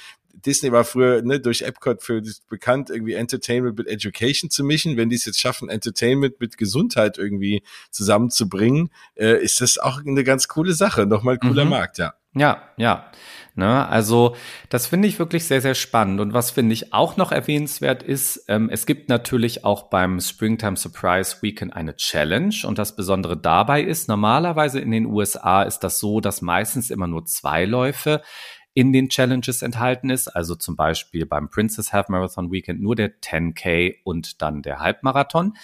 Disney war früher ne, durch Epcot für bekannt, irgendwie Entertainment mit Education zu mischen. Wenn die es jetzt schaffen, Entertainment mit Gesundheit irgendwie zusammenzubringen, äh, ist das auch eine ganz coole Sache. Nochmal cooler mhm. Markt, ja. Ja, ja. Ne, also das finde ich wirklich sehr, sehr spannend. Und was finde ich auch noch erwähnenswert ist, ähm, es gibt natürlich auch beim Springtime Surprise Weekend eine Challenge. Und das Besondere dabei ist, normalerweise in den USA ist das so, dass meistens immer nur zwei Läufe in den Challenges enthalten ist. Also zum Beispiel beim Princess Half Marathon Weekend nur der 10K und dann der Halbmarathon.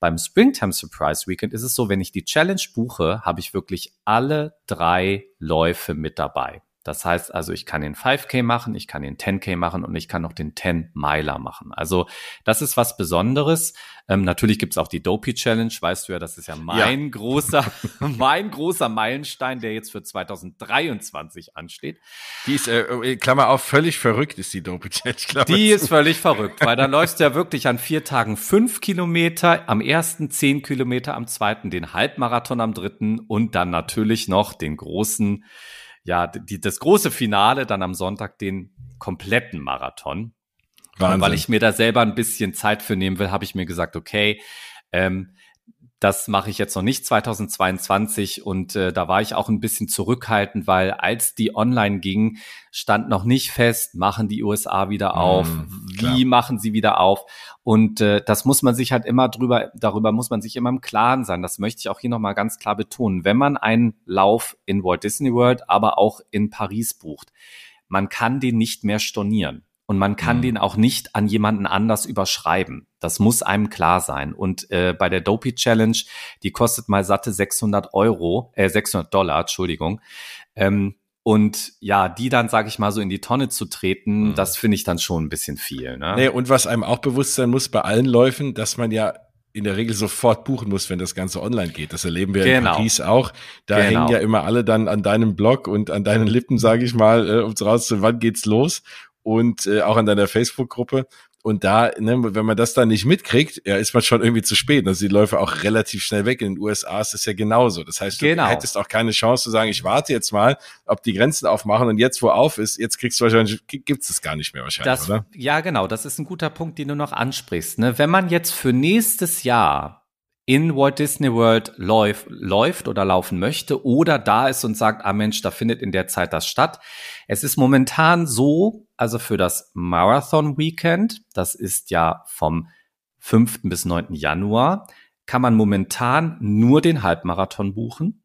Beim Springtime Surprise Weekend ist es so, wenn ich die Challenge buche, habe ich wirklich alle drei Läufe mit dabei. Das heißt also, ich kann den 5K machen, ich kann den 10K machen und ich kann noch den 10 Miler machen. Also das ist was Besonderes. Ähm, natürlich gibt's auch die Dopey Challenge, weißt du ja, das ist ja mein ja. großer, [LAUGHS] mein großer Meilenstein, der jetzt für 2023 ansteht. Die ist, äh, äh, Klammer auf, völlig verrückt ist die Dopey Challenge. Klammer die ist völlig verrückt, weil da läufst du ja wirklich an vier Tagen fünf Kilometer, am ersten zehn Kilometer, am zweiten den Halbmarathon, am dritten und dann natürlich noch den großen ja, die, das große Finale dann am Sonntag den kompletten Marathon. Wahnsinn. Weil ich mir da selber ein bisschen Zeit für nehmen will, habe ich mir gesagt, okay, ähm, das mache ich jetzt noch nicht 2022 und äh, da war ich auch ein bisschen zurückhaltend, weil als die online ging, stand noch nicht fest, machen die USA wieder auf, mm, wie machen sie wieder auf und äh, das muss man sich halt immer drüber, darüber muss man sich immer im Klaren sein. Das möchte ich auch hier nochmal ganz klar betonen. Wenn man einen Lauf in Walt Disney World, aber auch in Paris bucht, man kann den nicht mehr stornieren. Und man kann mhm. den auch nicht an jemanden anders überschreiben. Das muss einem klar sein. Und äh, bei der Dopey Challenge, die kostet mal satte 600 Euro, äh, 600 Dollar, Entschuldigung. Ähm, und ja, die dann, sage ich mal, so in die Tonne zu treten, mhm. das finde ich dann schon ein bisschen viel. Ne? Nee, und was einem auch bewusst sein muss bei allen Läufen, dass man ja in der Regel sofort buchen muss, wenn das Ganze online geht. Das erleben wir genau. in Paris auch. Da genau. hängen ja immer alle dann an deinem Blog und an deinen Lippen, sage ich mal, äh, um rauszufinden, wann geht's los und äh, auch an deiner Facebook-Gruppe. Und da, ne, wenn man das dann nicht mitkriegt, ja, ist man schon irgendwie zu spät. Also die Läufe auch relativ schnell weg. In den USA ist das ja genauso. Das heißt, du Genau. hättest auch keine Chance zu sagen, ich warte jetzt mal, ob die Grenzen aufmachen und jetzt, wo auf ist, jetzt kriegst du wahrscheinlich, gibt's das gar nicht mehr wahrscheinlich, Das, oder? ja, genau, das ist ein guter Punkt, den du noch ansprichst. Ne? Wenn man jetzt für nächstes Jahr in Walt Disney World läuft, läuft oder laufen möchte oder da ist und sagt, ah Mensch, da findet in der Zeit das statt. Es ist momentan so, also für das Marathon Weekend, das ist ja vom 5. bis 9. Januar, kann man momentan nur den Halbmarathon buchen.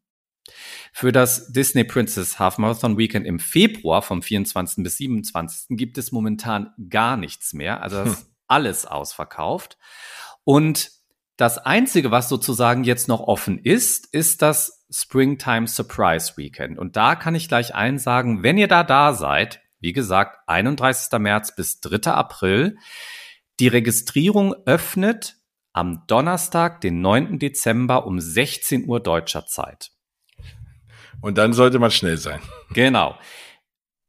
Für das Disney Princess Half Marathon Weekend im Februar vom 24. bis 27. gibt es momentan gar nichts mehr. Also das ist [LAUGHS] alles ausverkauft. Und das Einzige, was sozusagen jetzt noch offen ist, ist das Springtime Surprise Weekend. Und da kann ich gleich allen sagen, wenn ihr da da seid, wie gesagt, 31. März bis 3. April, die Registrierung öffnet am Donnerstag, den 9. Dezember um 16 Uhr deutscher Zeit. Und dann sollte man schnell sein. Genau.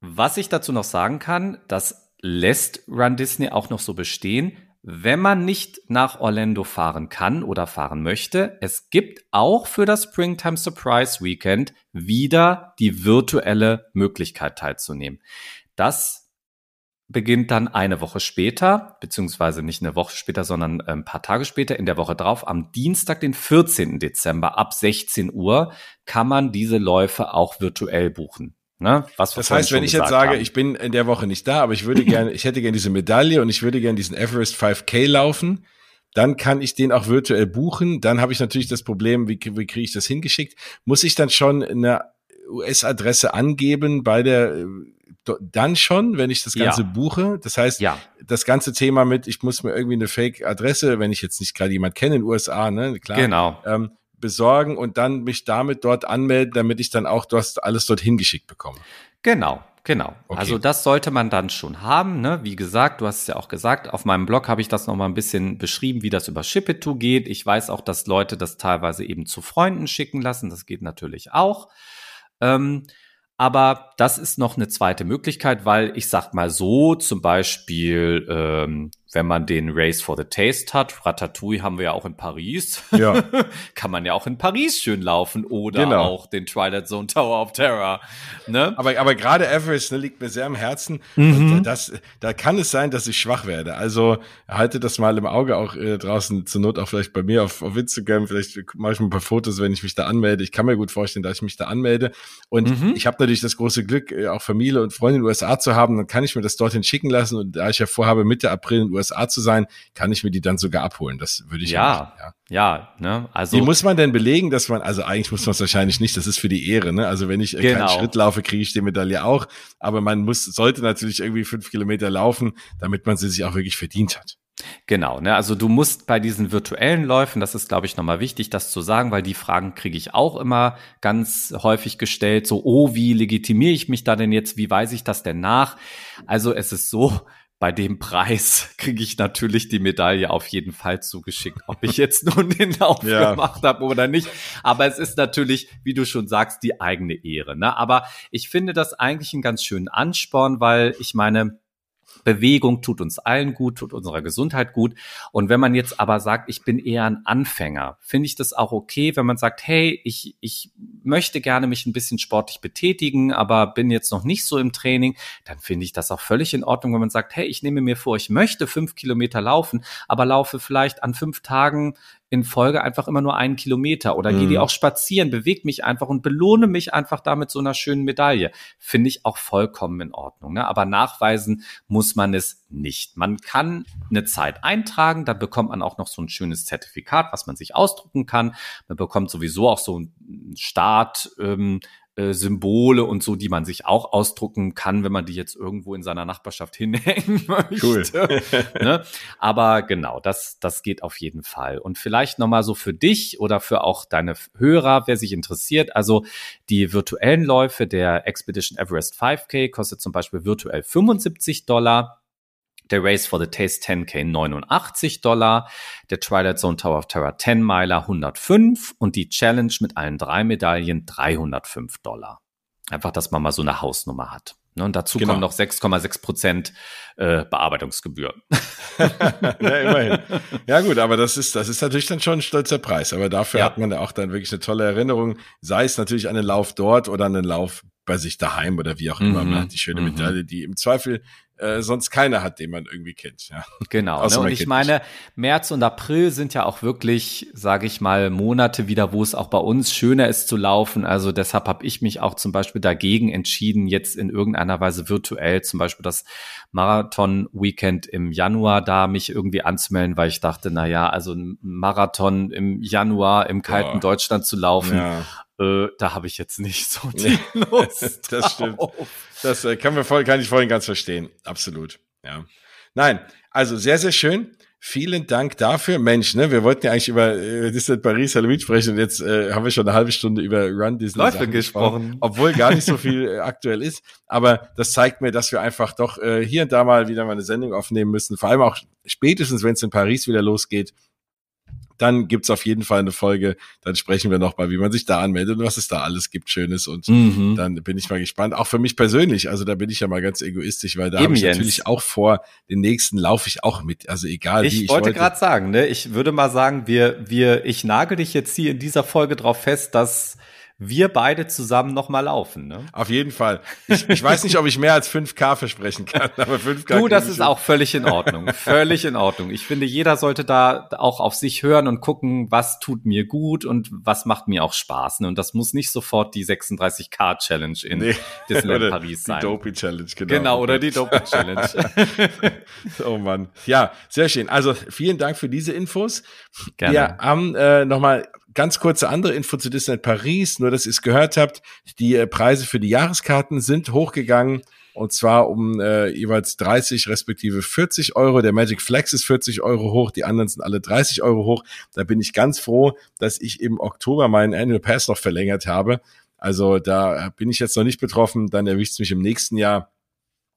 Was ich dazu noch sagen kann, das lässt Run Disney auch noch so bestehen. Wenn man nicht nach Orlando fahren kann oder fahren möchte, es gibt auch für das Springtime Surprise Weekend wieder die virtuelle Möglichkeit teilzunehmen. Das beginnt dann eine Woche später, beziehungsweise nicht eine Woche später, sondern ein paar Tage später, in der Woche drauf, am Dienstag, den 14. Dezember ab 16 Uhr, kann man diese Läufe auch virtuell buchen. Ne? Was Das heißt, wenn ich jetzt sage, haben. ich bin in der Woche nicht da, aber ich würde [CLEARS THROAT] gerne, ich hätte gerne diese Medaille und ich würde gerne diesen Everest 5K laufen, dann kann ich den auch virtuell buchen. Dann habe ich natürlich das Problem, wie, wie kriege ich das hingeschickt? Muss ich dann schon eine US-Adresse angeben bei der, äh, dann schon, wenn ich das Ganze Ja. buche? Das heißt, ja, das ganze Thema mit, ich muss mir irgendwie eine Fake-Adresse, wenn ich jetzt nicht gerade jemand kenne in den USA, ne, klar, genau. ähm, besorgen und dann mich damit dort anmelden, damit ich dann auch das alles dorthin geschickt bekomme. Genau, genau. Okay. Also das sollte man dann schon haben. Ne? Wie gesagt, du hast es ja auch gesagt, auf meinem Blog habe ich das noch mal ein bisschen beschrieben, wie das über Ship-It-To geht. Ich weiß auch, dass Leute das teilweise eben zu Freunden schicken lassen. Das geht natürlich auch. Ähm, aber das ist noch eine zweite Möglichkeit, weil ich sag mal so, zum Beispiel, ähm, wenn man den Race for the Taste hat, Ratatouille haben wir ja auch in Paris, Ja. [LAUGHS] kann man ja auch in Paris schön laufen oder Genau. auch den Twilight Zone Tower of Terror. Ne? Aber, aber gerade Everest ne, liegt mir sehr am Herzen. Mhm. Und das, da kann es sein, dass ich schwach werde. Also halte das mal im Auge, auch äh, draußen zur Not auch vielleicht bei mir auf, auf Instagram. Vielleicht mache ich mal ein paar Fotos, wenn ich mich da anmelde. Ich kann mir gut vorstellen, dass ich mich da anmelde. Und Mhm. ich habe natürlich das große Glück, äh, auch Familie und Freunde in den USA zu haben. Dann kann ich mir das dorthin schicken lassen. Und da ich ja vorhabe, Mitte April in den USA zu sein, kann ich mir die dann sogar abholen. Das würde ich Ja, machen, ja. ja, ne? Also Wie muss man denn belegen, dass man, also eigentlich muss man es wahrscheinlich nicht, das ist für die Ehre, ne? Also wenn ich äh, Genau. keinen Schritt laufe, kriege ich die Medaille auch. Aber man muss, sollte natürlich irgendwie fünf Kilometer laufen, damit man sie sich auch wirklich verdient hat. Genau, ne? Also du musst bei diesen virtuellen Läufen, das ist, glaube ich, nochmal wichtig, das zu sagen, weil die Fragen kriege ich auch immer ganz häufig gestellt. So, oh, wie legitimiere ich mich da denn jetzt? Wie weise ich das denn nach? Also es ist so, bei dem Preis [LAUGHS] kriege ich natürlich die Medaille auf jeden Fall zugeschickt, ob ich jetzt [LAUGHS] nun den Lauf Ja. gemacht habe oder nicht. Aber es ist natürlich, wie du schon sagst, die eigene Ehre. Ne? Aber ich finde das eigentlich einen ganz schönen Ansporn, weil ich meine, Bewegung tut uns allen gut, tut unserer Gesundheit gut. Und wenn man jetzt aber sagt, ich bin eher ein Anfänger, finde ich das auch okay, wenn man sagt, hey, ich, ich möchte gerne mich ein bisschen sportlich betätigen, aber bin jetzt noch nicht so im Training, dann finde ich das auch völlig in Ordnung, wenn man sagt, hey, ich nehme mir vor, ich möchte fünf Kilometer laufen, aber laufe vielleicht an fünf Tagen in Folge einfach immer nur einen Kilometer oder gehe Mhm. die auch spazieren, bewege mich einfach und belohne mich einfach damit so einer schönen Medaille. Finde ich auch vollkommen in Ordnung. Ne? Aber nachweisen muss man es nicht. Man kann eine Zeit eintragen, da bekommt man auch noch so ein schönes Zertifikat, was man sich ausdrucken kann. Man bekommt sowieso auch so ein Start. Ähm, äh, Symbole und so, die man sich auch ausdrucken kann, wenn man die jetzt irgendwo in seiner Nachbarschaft [LAUGHS] hinhängen möchte. Cool. ne? Aber genau, das, das geht auf jeden Fall. Und vielleicht nochmal so für dich oder für auch deine Hörer, wer sich interessiert. Also die virtuellen Läufe der Expedition Everest 5K kostet zum Beispiel virtuell 75 Dollar. Der Race for the Taste 10K 89 Dollar, der Twilight Zone Tower of Terror 10 Miler 105 und die Challenge mit allen drei Medaillen 305 Dollar. Einfach, dass man mal so eine Hausnummer hat. Ne, und dazu genau. kommen noch 6,6 Prozent äh, Bearbeitungsgebühr. [LAUGHS] ja, immerhin. Ja gut, aber das ist, das ist natürlich dann schon ein stolzer Preis. Aber dafür ja. hat man ja auch dann wirklich eine tolle Erinnerung, sei es natürlich an den Lauf dort oder an den Lauf bei sich daheim oder wie auch immer. Mhm. Man hat die schöne mhm. Medaille, die im Zweifel äh, sonst keiner hat, den man irgendwie kennt. Ja. Genau. ne? Und ich meine, März und April sind ja auch wirklich, sage ich mal, Monate wieder, wo es auch bei uns schöner ist zu laufen. Also deshalb habe ich mich auch zum Beispiel dagegen entschieden, jetzt in irgendeiner Weise virtuell zum Beispiel das Marathon-Weekend im Januar da mich irgendwie anzumelden, weil ich dachte, na ja, also ein Marathon im Januar im kalten Boah. Deutschland zu laufen, ja. Äh, da habe ich jetzt nicht so die [LAUGHS] Lust. das stimmt. Das äh, kann, voll, kann ich vorhin ganz verstehen. Absolut. Ja. Nein, also sehr, sehr schön. Vielen Dank dafür. Mensch, ne, wir wollten ja eigentlich über äh, Disneyland Paris Halloween sprechen und jetzt äh, haben wir schon eine halbe Stunde über Run Disney Läufe gesprochen, obwohl gar nicht so [LAUGHS] viel äh, aktuell ist. Aber das zeigt mir, dass wir einfach doch äh, hier und da mal wieder mal eine Sendung aufnehmen müssen. Vor allem auch spätestens, wenn es in Paris wieder losgeht, dann gibt's auf jeden Fall eine Folge. Dann sprechen wir nochmal, wie man sich da anmeldet und was es da alles gibt, Schönes. Und mhm. dann bin ich mal gespannt. Auch für mich persönlich, also da bin ich ja mal ganz egoistisch, weil da habe ich Jens. natürlich auch vor, den nächsten laufe ich auch mit. Also egal ich wie. Ich wollte gerade sagen, ne, ich würde mal sagen, wir, wir, ich nagel dich jetzt hier in dieser Folge drauf fest, dass wir beide zusammen noch mal laufen. Ne? Auf jeden Fall. Ich, ich weiß nicht, ob ich mehr als 5K versprechen kann, [LAUGHS] aber 5K. Du, das ist auch völlig in Ordnung. [LAUGHS] Völlig in Ordnung. Ich finde, jeder sollte da auch auf sich hören und gucken, was tut mir gut und was macht mir auch Spaß. Ne? Und das muss nicht sofort die 36K Challenge in nee. Disneyland [LAUGHS] Paris sein. Die Dopey Challenge, genau. Genau, oder die Dopey Challenge. oh Mann. Ja, sehr schön. Also vielen Dank für diese Infos. Gerne. Wir haben äh, nochmal ganz kurze andere Info zu Disneyland Paris, nur dass ihr es gehört habt. Die äh, Preise für die Jahreskarten sind hochgegangen und zwar um äh, jeweils 30 respektive 40 Euro. Der Magic Flex ist 40 Euro hoch, die anderen sind alle 30 Euro hoch. Da bin ich ganz froh, dass ich im Oktober meinen Annual Pass noch verlängert habe. Also da bin ich jetzt noch nicht betroffen, dann erwischt es mich im nächsten Jahr.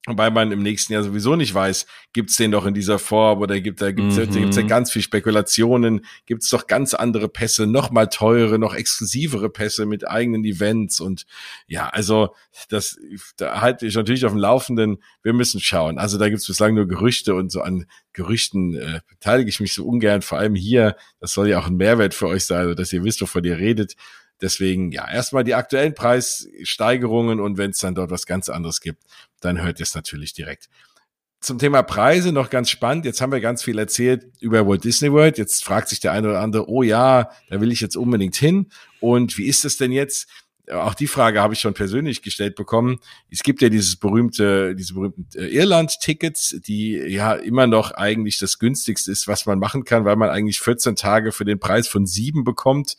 Wobei man im nächsten Jahr sowieso nicht weiß, gibt's den doch in dieser Form oder gibt da gibt's, mhm. gibt's ja ganz viel Spekulationen, gibt's doch ganz andere Pässe, noch mal teure, noch exklusivere Pässe mit eigenen Events und ja, also das da halte ich natürlich auf dem Laufenden. Wir müssen schauen. Also da gibt's bislang nur Gerüchte und so an Gerüchten äh, beteilige ich mich so ungern. Vor allem hier, das soll ja auch ein Mehrwert für euch sein, dass ihr wisst, wovon ihr redet. Deswegen, ja, erstmal die aktuellen Preissteigerungen und wenn es dann dort was ganz anderes gibt, dann hört ihr es natürlich direkt. Zum Thema Preise noch ganz spannend. Jetzt haben wir ganz viel erzählt über Walt Disney World. Jetzt fragt sich der eine oder andere, oh ja, da will ich jetzt unbedingt hin. Und wie ist das denn jetzt? Auch die Frage habe ich schon persönlich gestellt bekommen. Es gibt ja dieses berühmte, diese berühmten äh, Irland-Tickets, die ja immer noch eigentlich das günstigste ist, was man machen kann, weil man eigentlich 14 Tage für den Preis von sieben bekommt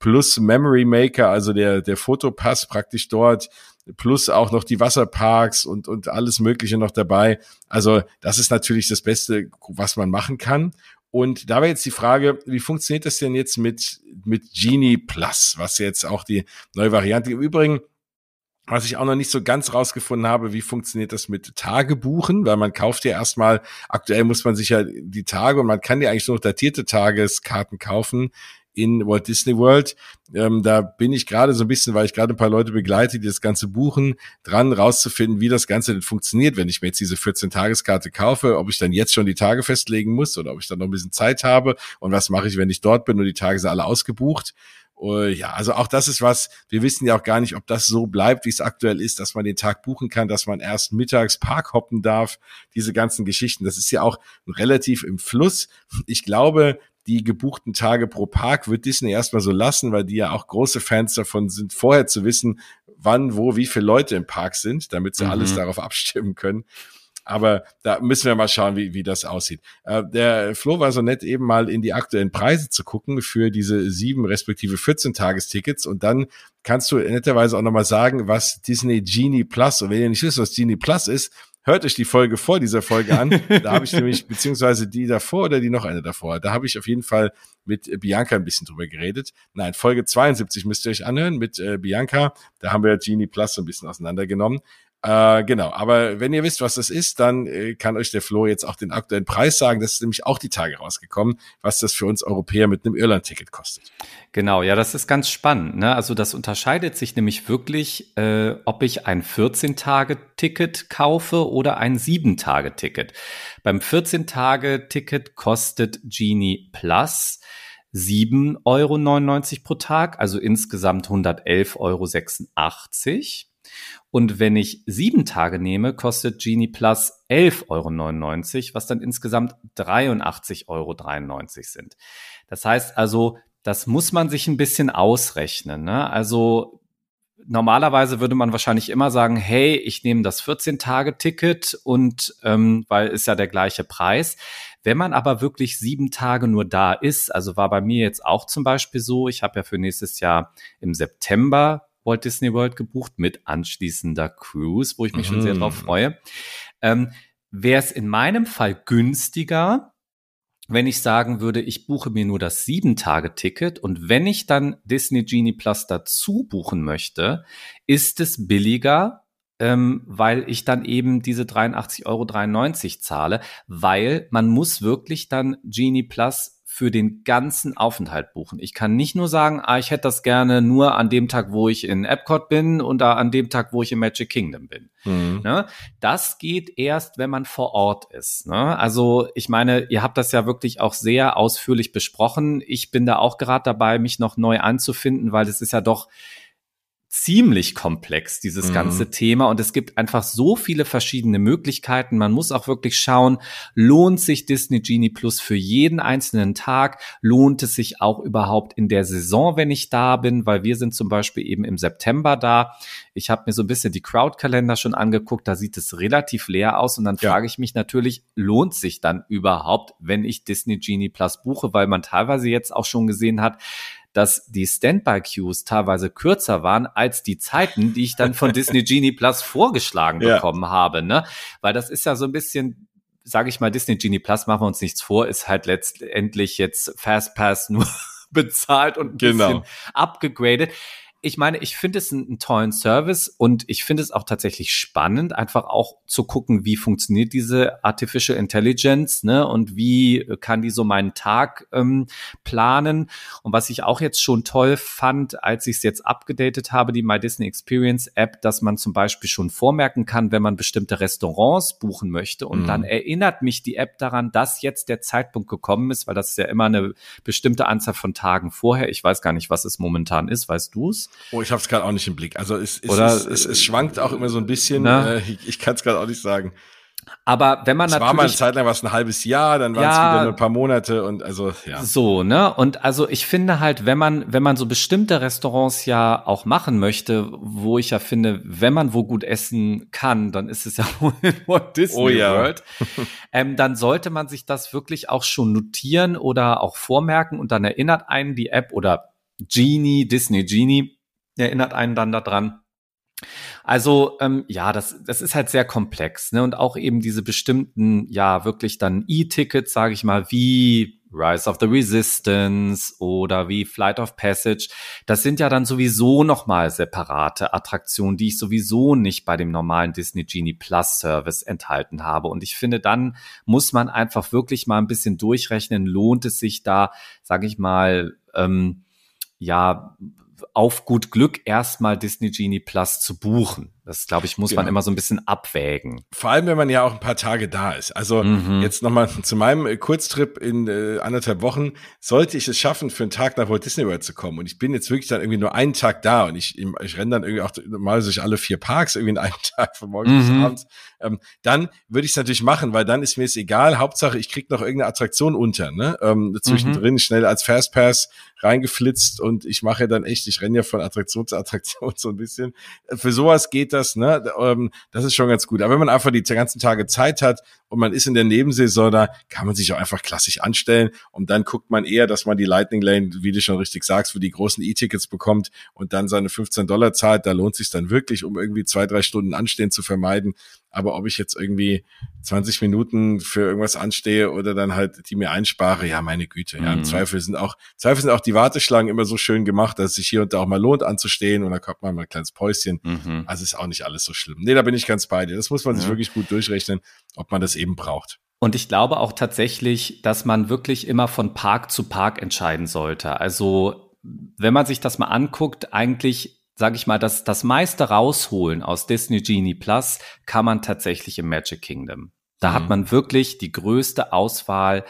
plus Memory Maker, also der, der Fotopass praktisch dort, plus auch noch die Wasserparks und, und alles Mögliche noch dabei. Also das ist natürlich das Beste, was man machen kann. Und da war jetzt die Frage, wie funktioniert das denn jetzt mit, mit Genie Plus, was jetzt auch die neue Variante im Übrigen, was ich auch noch nicht so ganz rausgefunden habe, wie funktioniert das mit Tagebuchen, weil man kauft ja erstmal, aktuell muss man sich ja die Tage und man kann ja eigentlich nur datierte Tageskarten kaufen in Walt Disney World. Ähm, da bin ich gerade so ein bisschen, weil ich gerade ein paar Leute begleite, die das Ganze buchen, dran rauszufinden, wie das Ganze denn funktioniert, wenn ich mir jetzt diese 14-Tageskarte kaufe, ob ich dann jetzt schon die Tage festlegen muss oder ob ich dann noch ein bisschen Zeit habe und was mache ich, wenn ich dort bin und die Tage sind alle ausgebucht. Uh, ja, also auch das ist was, wir wissen ja auch gar nicht, ob das so bleibt, wie es aktuell ist, dass man den Tag buchen kann, dass man erst mittags Park hoppen darf, diese ganzen Geschichten. Das ist ja auch relativ im Fluss. Ich glaube, die gebuchten Tage pro Park wird Disney erstmal so lassen, weil die ja auch große Fans davon sind, vorher zu wissen, wann, wo, wie viele Leute im Park sind, damit sie mhm. alles darauf abstimmen können. Aber da müssen wir mal schauen, wie, wie das aussieht. Äh, der Flo war so nett, eben mal in die aktuellen Preise zu gucken für diese sieben respektive 14 Tagestickets. Und dann kannst du netterweise auch nochmal sagen, was Disney Genie Plus, und wenn ihr nicht wisst, was Genie Plus ist, hört euch die Folge vor dieser Folge an. [LAUGHS] Da habe ich nämlich, beziehungsweise die davor oder die noch eine davor, da habe ich auf jeden Fall mit Bianca ein bisschen drüber geredet. Nein, Folge 72 müsst ihr euch anhören mit äh, Bianca. Da haben wir Genie Plus so ein bisschen auseinandergenommen. Äh, genau, aber wenn ihr wisst, was das ist, dann äh, kann euch der Flo jetzt auch den aktuellen Preis sagen. Das ist nämlich auch die Tage rausgekommen, was das für uns Europäer mit einem Irland-Ticket kostet. Genau, ja, das ist ganz spannend. Ne? Also das unterscheidet sich nämlich wirklich, äh, ob ich ein 14-Tage-Ticket kaufe oder ein 7-Tage-Ticket. Beim 14-Tage-Ticket kostet Genie Plus 7,99 Euro pro Tag, also insgesamt 111,86 Euro. Und wenn ich sieben Tage nehme, kostet Genie Plus 11,99 Euro, was dann insgesamt 83,93 Euro sind. Das heißt also, das muss man sich ein bisschen ausrechnen. Ne? Also normalerweise würde man wahrscheinlich immer sagen, hey, ich nehme das 14-Tage-Ticket und ähm, weil ist ja der gleiche Preis. Wenn man aber wirklich sieben Tage nur da ist, also war bei mir jetzt auch zum Beispiel so, ich habe ja für nächstes Jahr im September Walt Disney World gebucht mit anschließender Cruise, wo ich mich mhm. schon sehr drauf mhm. freue. Ähm, Wäre es in meinem Fall günstiger, wenn ich sagen würde, ich buche mir nur das Sieben-Tage-Ticket und wenn ich dann Disney Genie Plus dazu buchen möchte, ist es billiger, ähm, weil ich dann eben diese 83,93 Euro zahle, weil man muss wirklich dann Genie Plus für den ganzen Aufenthalt buchen. Ich kann nicht nur sagen, ah, ich hätte das gerne nur an dem Tag, wo ich in Epcot bin und an dem Tag, wo ich in Magic Kingdom bin. Mhm. Ne? Das geht erst, wenn man vor Ort ist. Ne? Also ich meine, ihr habt das ja wirklich auch sehr ausführlich besprochen. Ich bin da auch gerade dabei, mich noch neu anzufinden, weil es ist ja doch ziemlich komplex, dieses mhm. ganze Thema. Und es gibt einfach so viele verschiedene Möglichkeiten. Man muss auch wirklich schauen, lohnt sich Disney Genie Plus für jeden einzelnen Tag? Lohnt es sich auch überhaupt in der Saison, wenn ich da bin? Weil wir sind zum Beispiel eben im September da. Ich habe mir so ein bisschen die Crowdkalender schon angeguckt. Da sieht es relativ leer aus. Und dann ja. frage ich mich natürlich, lohnt sich dann überhaupt, wenn ich Disney Genie Plus buche? Weil man teilweise jetzt auch schon gesehen hat, dass die Standby-Queues teilweise kürzer waren als die Zeiten, die ich dann von [LAUGHS] Disney Genie Plus vorgeschlagen ja. bekommen habe. Ne? Weil das ist ja so ein bisschen sage ich mal, Disney Genie Plus, machen wir uns nichts vor, ist halt letztendlich jetzt Fastpass nur [LAUGHS] bezahlt und ein genau. bisschen abgegradet ich meine, ich finde es einen, einen, tollen Service und ich finde es auch tatsächlich spannend, einfach auch zu gucken, wie funktioniert diese Artificial Intelligence, ne? Und wie kann die so meinen Tag ähm, planen? Und was ich auch jetzt schon toll fand, als ich es jetzt abgedatet habe, die My Disney Experience App, dass man zum Beispiel schon vormerken kann, wenn man bestimmte Restaurants buchen möchte. Und mhm. dann erinnert mich die App daran, dass jetzt der Zeitpunkt gekommen ist, weil das ist ja immer eine bestimmte Anzahl von Tagen vorher. Ich weiß gar nicht, was es momentan ist. Weißt du's? Oh, ich habe es gerade auch nicht im Blick. Also es, es, Oder, es, es, es schwankt auch immer so ein bisschen. Äh, ich ich kann es gerade auch nicht sagen. Aber wenn man es natürlich. war mal eine Zeit lang was ein halbes Jahr, dann waren es ja, wieder nur ein paar Monate und also, ja. So, ne? Und also ich finde halt, wenn man, wenn man so bestimmte Restaurants ja auch machen möchte, wo ich ja finde, wenn man wo gut essen kann, dann ist es ja [LAUGHS] wohl in Walt Disney oh, ja. World, [LAUGHS] ähm, dann sollte man sich das wirklich auch schon notieren oder auch vormerken und dann erinnert einen die App oder Genie, Disney Genie, erinnert einen dann daran. Also ähm, ja, das, das ist halt sehr komplex, ne? Und auch eben diese bestimmten, ja, wirklich dann E-Tickets, sage ich mal, wie Rise of the Resistance oder wie Flight of Passage, das sind ja dann sowieso nochmal separate Attraktionen, die ich sowieso nicht bei dem normalen Disney Genie Plus Service enthalten habe. Und ich finde, dann muss man einfach wirklich mal ein bisschen durchrechnen, lohnt es sich da, sage ich mal, ähm, ja, auf gut Glück erstmal Disney Genie Plus zu buchen. Das, glaube ich, muss genau. man immer so ein bisschen abwägen. Vor allem, wenn man ja auch ein paar Tage da ist. Also mhm. jetzt nochmal zu meinem äh, Kurztrip in äh, anderthalb Wochen. Sollte ich es schaffen, für einen Tag nach Walt Disney World zu kommen und ich bin jetzt wirklich dann irgendwie nur einen Tag da und ich, ich renne dann irgendwie auch mal durch alle vier Parks irgendwie in einem [LAUGHS] Tag von morgens mhm. bis abends, ähm, dann würde ich es natürlich machen, weil dann ist mir es egal. Hauptsache, ich krieg noch irgendeine Attraktion unter, ne? Ähm, zwischendrin mhm. schnell als Fastpass reingeflitzt und ich mache dann echt, ich renne ja von Attraktion zu Attraktion [LAUGHS] so ein bisschen. Für sowas geht das, ne? Ähm, das ist schon ganz gut. Aber wenn man einfach die ganzen Tage Zeit hat und man ist in der Nebensaison da, kann man sich auch einfach klassisch anstellen und dann guckt man eher, dass man die Lightning Lane, wie du schon richtig sagst, für die großen E-Tickets bekommt und dann seine 15 Dollar zahlt. Da lohnt sich dann wirklich, um irgendwie zwei, drei Stunden Anstehen zu vermeiden. Aber ob ich jetzt irgendwie 20 Minuten für irgendwas anstehe oder dann halt die mir einspare, ja, meine Güte. Ja, im mhm. Zweifel sind auch, Zweifel sind auch die Warteschlangen immer so schön gemacht, dass es sich hier und da auch mal lohnt anzustehen und dann kommt man mal ein kleines Päuschen. Mhm. Also ist auch nicht alles so schlimm. Nee, da bin ich ganz bei dir. Das muss man sich wirklich gut durchrechnen, ob man das eben braucht. Und ich glaube auch tatsächlich, dass man wirklich immer von Park zu Park entscheiden sollte. Also wenn man sich das mal anguckt, eigentlich sage ich mal, das, das meiste rausholen aus Disney Genie Plus kann man tatsächlich im Magic Kingdom. Da mhm. hat man wirklich die größte Auswahl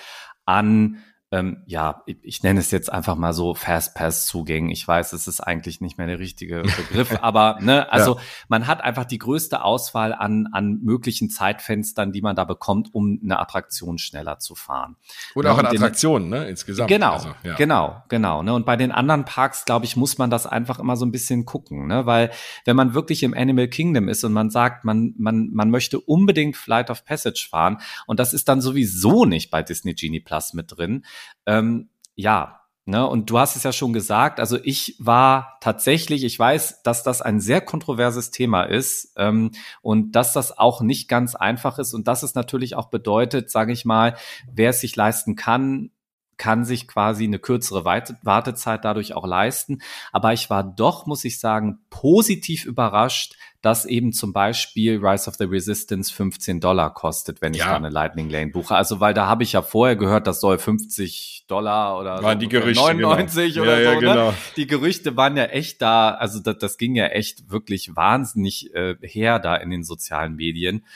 an ähm, ja, ich, ich nenne es jetzt einfach mal so Fastpass-Zugängen. Ich weiß, es ist eigentlich nicht mehr der richtige Begriff, [LAUGHS] aber ne, also ja. man hat einfach die größte Auswahl an, an möglichen Zeitfenstern, die man da bekommt, um eine Attraktion schneller zu fahren. Oder ja, auch an Attraktionen, ne, insgesamt. Genau, also, ja. genau, genau. Ne? Und bei den anderen Parks, glaube ich, muss man das einfach immer so ein bisschen gucken, ne? weil wenn man wirklich im Animal Kingdom ist und man sagt, man, man, man möchte unbedingt Flight of Passage fahren und das ist dann sowieso nicht bei Disney Genie Plus mit drin, ähm, ja, Ne, und du hast es ja schon gesagt, also ich war tatsächlich, ich weiß, dass das ein sehr kontroverses Thema ist ähm, und dass das auch nicht ganz einfach ist und dass es natürlich auch bedeutet, sage ich mal, wer es sich leisten kann, kann sich quasi eine kürzere Wartezeit dadurch auch leisten. Aber ich war doch, muss ich sagen, positiv überrascht, dass eben zum Beispiel Rise of the Resistance 15 Dollar kostet, wenn ich da eine Lightning Lane buche. Also weil da habe ich ja vorher gehört, das soll 50 Dollar oder waren so die Gerüchte, 99 genau. oder ja, so. Ja, ne? genau. Ne? Die Gerüchte waren ja echt da, also das, das ging ja echt wirklich wahnsinnig äh, her da in den sozialen Medien.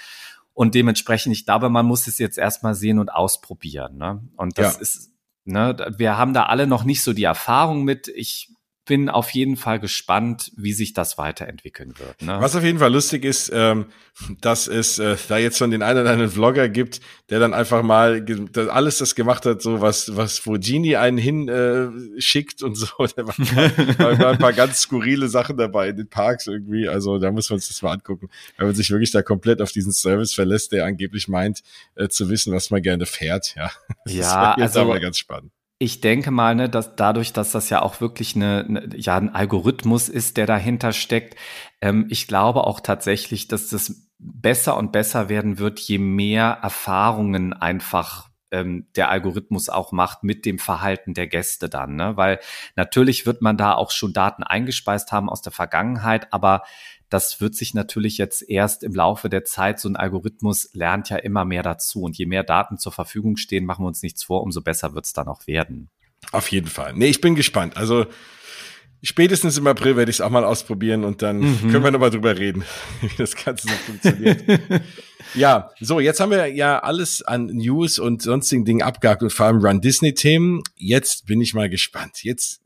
Und dementsprechend, ich glaube, man muss es jetzt erstmal sehen und ausprobieren. Ne? Und das ja. ist Ne, wir haben da alle noch nicht so die Erfahrung mit. Ich bin auf jeden Fall gespannt, wie sich das weiterentwickeln wird. Ne? Was auf jeden Fall lustig ist, ähm, dass es äh, da jetzt schon den einen oder anderen Vlogger gibt, der dann einfach mal alles das gemacht hat, so was, was wo Genie einen hin äh, und so. [LAUGHS] Da waren, war ein paar ganz skurrile Sachen dabei in den Parks irgendwie. Also da muss man sich das mal angucken, wenn man sich wirklich da komplett auf diesen Service verlässt, der angeblich meint, äh, zu wissen, was man gerne fährt. Ja, [LAUGHS] das ja also aber ganz spannend ich denke mal, ne, dass dadurch, dass das ja auch wirklich eine, eine ja ein Algorithmus ist, der dahinter steckt, ähm, ich glaube auch tatsächlich, dass das besser und besser werden wird, je mehr Erfahrungen einfach ähm, der Algorithmus auch macht mit dem Verhalten der Gäste dann, ne? Weil natürlich wird man da auch schon Daten eingespeist haben aus der Vergangenheit, aber das wird sich natürlich jetzt erst im Laufe der Zeit, so ein Algorithmus lernt ja immer mehr dazu. Und je mehr Daten zur Verfügung stehen, machen wir uns nichts vor, umso besser wird es dann auch werden. Auf jeden Fall. Nee, ich bin gespannt. Also spätestens im April werde ich es auch mal ausprobieren und dann mhm. können wir nochmal drüber reden, [LAUGHS] wie das Ganze so funktioniert. [LAUGHS] ja, so, jetzt haben wir ja alles an News und sonstigen Dingen abgehakt und vor allem Run Disney-Themen. Jetzt bin ich mal gespannt. Jetzt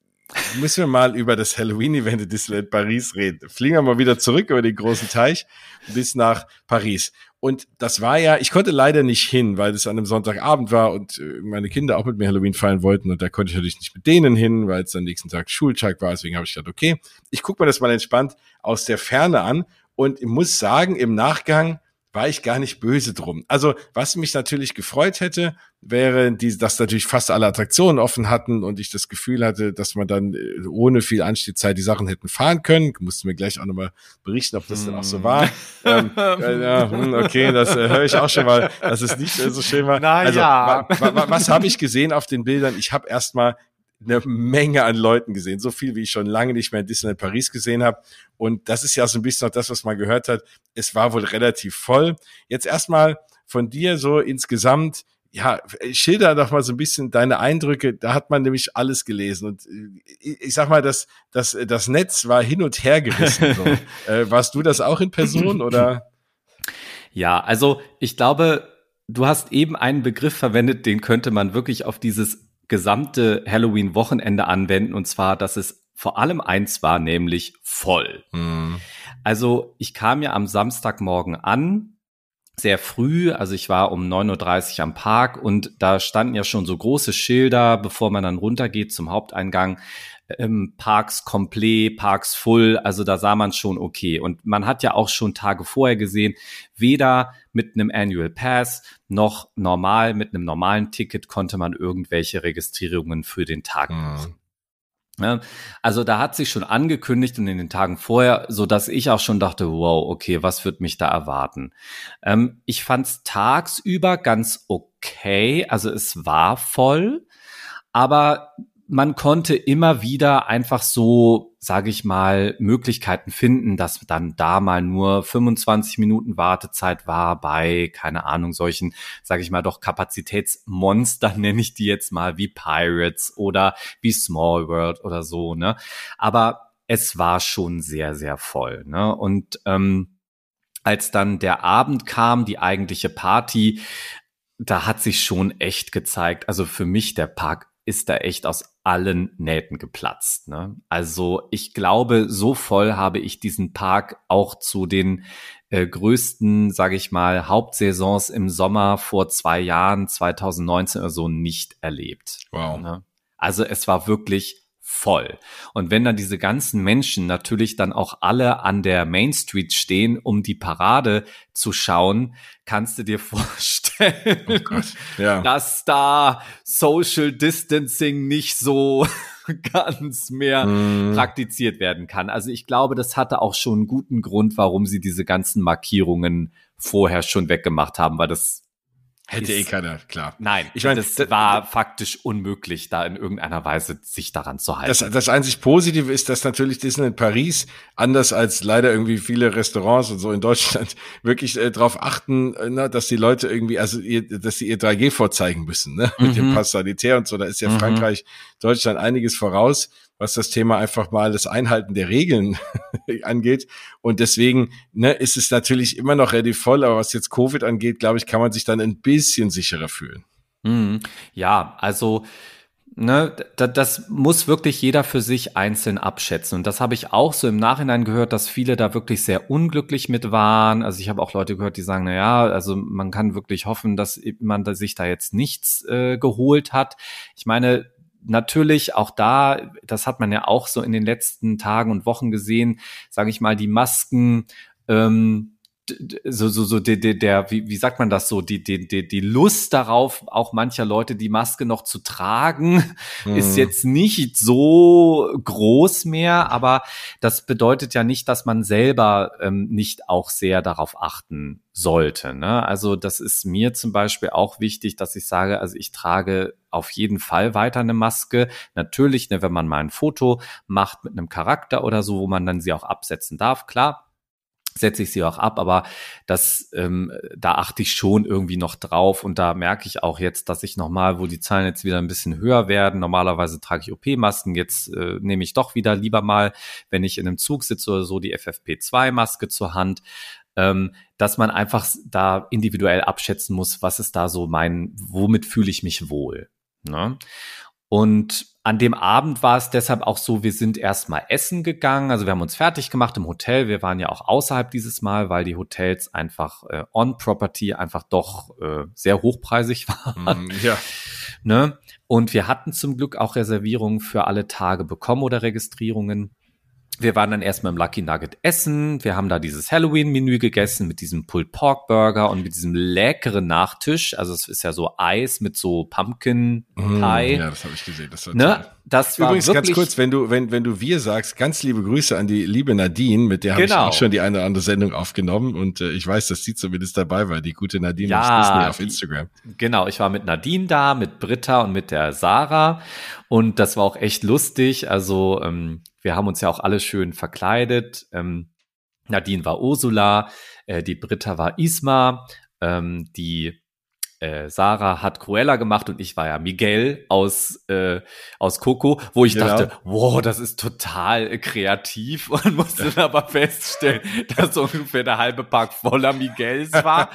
müssen wir mal über das Halloween-Event in Disneyland Paris reden. Fliegen wir mal wieder zurück über den großen Teich bis nach Paris. Und das war ja, ich konnte leider nicht hin, weil es an einem Sonntagabend war und äh, meine Kinder auch mit mir Halloween feiern wollten und da konnte ich natürlich nicht mit denen hin, weil es am nächsten Tag Schultag war. Deswegen habe ich gedacht, okay, ich gucke mir das mal entspannt aus der Ferne an und muss sagen, im Nachgang, war ich gar nicht böse drum. Also, was mich natürlich gefreut hätte, wäre, die, dass natürlich fast alle Attraktionen offen hatten und ich das Gefühl hatte, dass man dann äh, ohne viel Anstehzeit die Sachen hätten fahren können. Musste mir gleich auch nochmal berichten, ob das hm. dann auch so war. ähm, [LAUGHS] äh, ja, hm, okay, das äh, höre ich auch schon mal, dass es nicht äh, so schön war. Na also, ja. wa, wa, was habe ich gesehen auf den Bildern? Ich habe erstmal eine Menge an Leuten gesehen, so viel wie ich schon lange nicht mehr in Disneyland Paris gesehen habe. Und das ist ja so ein bisschen auch das, was man gehört hat. Es war wohl relativ voll. Jetzt erstmal von dir so insgesamt, ja, schilder doch mal so ein bisschen deine Eindrücke. Da hat man nämlich alles gelesen. Und äh, ich sag mal, das, das, das Netz war hin und her gerissen. So. [LAUGHS] äh, warst du das auch in Person [LAUGHS] oder? Ja, also ich glaube, du hast eben einen Begriff verwendet, den könnte man wirklich auf dieses gesamte Halloween-Wochenende anwenden, und zwar, dass es vor allem eins war, nämlich voll. Mhm. Also ich kam ja am Samstagmorgen an, sehr früh, also ich war um 9.30 Uhr am Park und da standen ja schon so große Schilder, bevor man dann runtergeht zum Haupteingang, ähm, Parks komplett, Parks full, also da sah man schon okay. Und man hat ja auch schon Tage vorher gesehen, weder mit einem Annual Pass noch normal mit einem normalen Ticket konnte man irgendwelche Registrierungen für den Tag machen. Mhm. Also da hat sich schon angekündigt und in den Tagen vorher, so dass ich auch schon dachte, wow, okay, was wird mich da erwarten? Ähm, ich fand es tagsüber ganz okay, also es war voll, aber man konnte immer wieder einfach so, sage ich mal, Möglichkeiten finden, dass dann da mal nur 25 Minuten Wartezeit war bei, keine Ahnung, solchen, sage ich mal, doch Kapazitätsmonster, [LAUGHS] nenne ich die jetzt mal, wie Pirates oder wie Small World oder so, ne? Aber es war schon sehr, sehr voll, ne? Und ähm, als dann der Abend kam, die eigentliche Party, da hat sich schon echt gezeigt, also für mich der Park ist da echt aus allen Nähten geplatzt. Ne? Also ich glaube, so voll habe ich diesen Park auch zu den äh, größten, sage ich mal, Hauptsaisons im Sommer vor zwei Jahren, 2019 oder so, nicht erlebt. Wow. Ne? Also es war wirklich voll. Und wenn dann diese ganzen Menschen natürlich dann auch alle an der Main Street stehen, um die Parade zu schauen, kannst du dir [LAUGHS] vorstellen, oh Gott, ja. dass da Social Distancing nicht so [LAUGHS] ganz mehr mm. praktiziert werden kann. Also ich glaube, das hatte auch schon einen guten Grund, warum sie diese ganzen Markierungen vorher schon weggemacht haben, weil das Hätte eh keiner, klar. Nein, ich meine, das war faktisch unmöglich, da in irgendeiner Weise sich daran zu halten. Das, das einzig Positive ist, dass natürlich Disneyland Paris, anders als leider irgendwie viele Restaurants und so in Deutschland, [LAUGHS] wirklich äh, darauf achten, äh, na, dass die Leute irgendwie, also ihr, dass sie ihr 3G vorzeigen müssen, ne? [LAUGHS] Mit dem mhm. Pass Sanitär und so. Da ist ja mhm. Frankreich, Deutschland einiges voraus was das Thema einfach mal das Einhalten der Regeln [LAUGHS] angeht. Und deswegen ne, ist es natürlich immer noch relativ voll, aber was jetzt Covid angeht, glaube ich, kann man sich dann ein bisschen sicherer fühlen. Mhm. Ja, also ne, das muss wirklich jeder für sich einzeln abschätzen. Und das habe ich auch so im Nachhinein gehört, dass viele da wirklich sehr unglücklich mit waren. Also ich habe auch Leute gehört, die sagen, na ja, also man kann wirklich hoffen, dass man sich da jetzt nichts äh, geholt hat. Ich meine, natürlich auch da, das hat man ja auch so in den letzten Tagen und Wochen gesehen, sage ich mal, die Masken ähm, so, so, so der, der, der wie, wie sagt man das so, die, die, die, die Lust darauf, auch mancher Leute die Maske noch zu tragen, mhm. [LAUGHS] ist jetzt nicht so groß mehr, aber das bedeutet ja nicht, dass man selber ähm, nicht auch sehr darauf achten sollte. Ne? Also das ist mir zum Beispiel auch wichtig, dass ich sage, also ich trage auf jeden Fall weiter eine Maske. Natürlich, ne, wenn man mal ein Foto macht mit einem Charakter oder so, wo man dann sie auch absetzen darf, klar setze ich sie auch ab, aber das, ähm, da achte ich schon irgendwie noch drauf und da merke ich auch jetzt, dass ich nochmal, wo die Zahlen jetzt wieder ein bisschen höher werden, normalerweise trage ich OP-Masken, jetzt äh, nehme ich doch wieder lieber mal, wenn ich in einem Zug sitze oder so, die FFP2-Maske zur Hand, ähm, dass man einfach da individuell abschätzen muss, was ist da so mein, womit fühle ich mich wohl. Ne? Und an dem Abend war es deshalb auch so, wir sind erstmal essen gegangen. Also wir haben uns fertig gemacht im Hotel. Wir waren ja auch außerhalb dieses Mal, weil die Hotels einfach äh, on Property einfach doch äh, sehr hochpreisig [LAUGHS] waren. Mm, ja. Ne? Und wir hatten zum Glück auch Reservierungen für alle Tage bekommen oder Registrierungen wir waren dann erstmal im Lucky Nugget essen. Wir haben da dieses Halloween-Menü gegessen mit diesem Pulled Pork Burger und mit diesem leckeren Nachtisch. Also es ist ja so Eis mit so Pumpkin Pie. Mm, ja, das habe ich gesehen. Das war ne? Das war Übrigens ganz kurz, wenn du wenn wenn du wir sagst, ganz liebe Grüße an die liebe Nadine, mit der habe genau. ich auch schon die eine oder andere Sendung aufgenommen und äh, ich weiß, dass sie zumindest dabei war, die gute Nadine ja, auf Instagram. Genau, ich war mit Nadine da, mit Britta und mit der Sarah und das war auch echt lustig. Also ähm, wir haben uns ja auch alle schön verkleidet. Ähm, Nadine war Ursula, äh, die Britta war Isma, ähm, die äh, Sarah hat Cruella gemacht und ich war ja Miguel aus äh, aus Coco, wo ich genau. dachte, wow, das ist total kreativ [LAUGHS] und musste dann aber feststellen, [LAUGHS] dass ungefähr der halbe Park voller Miguels war.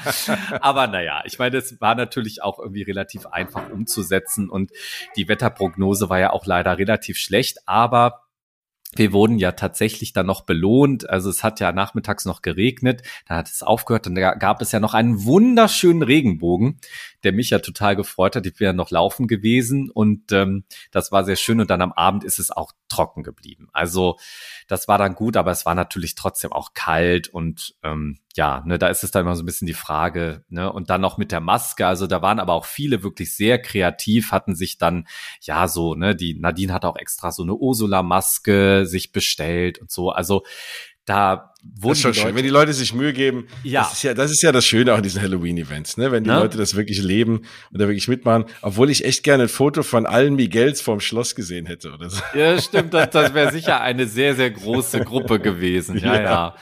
aber naja, ich meine, es war natürlich auch irgendwie relativ einfach umzusetzen und die Wetterprognose war ja auch leider relativ schlecht, aber wir wurden ja tatsächlich dann noch belohnt. Also es hat ja nachmittags noch geregnet, da hat es aufgehört und da gab es ja noch einen wunderschönen Regenbogen, der mich ja total gefreut hat. Ich bin ja noch laufen gewesen und ähm, das war sehr schön. Und dann am Abend ist es auch trocken geblieben. Also das war dann gut, aber es war natürlich trotzdem auch kalt und ähm, ja, ne, da ist es dann immer so ein bisschen die Frage, ne, und dann noch mit der Maske, also da waren aber auch viele wirklich sehr kreativ, hatten sich dann, ja, so, ne, die Nadine hat auch extra so eine Ursula-Maske sich bestellt und so, also da wurden das ist schon schön, wenn die Leute sich Mühe geben. Ja. Das ist ja, das ist ja das Schöne auch in diesen Halloween-Events, ne? Wenn die ne? Leute das wirklich leben und da wirklich mitmachen. Obwohl ich echt gerne ein Foto von allen Miguels vorm Schloss gesehen hätte oder so. Ja, stimmt. Das, das wäre sicher eine sehr, sehr große Gruppe gewesen. Ja, [LAUGHS] ja. ja.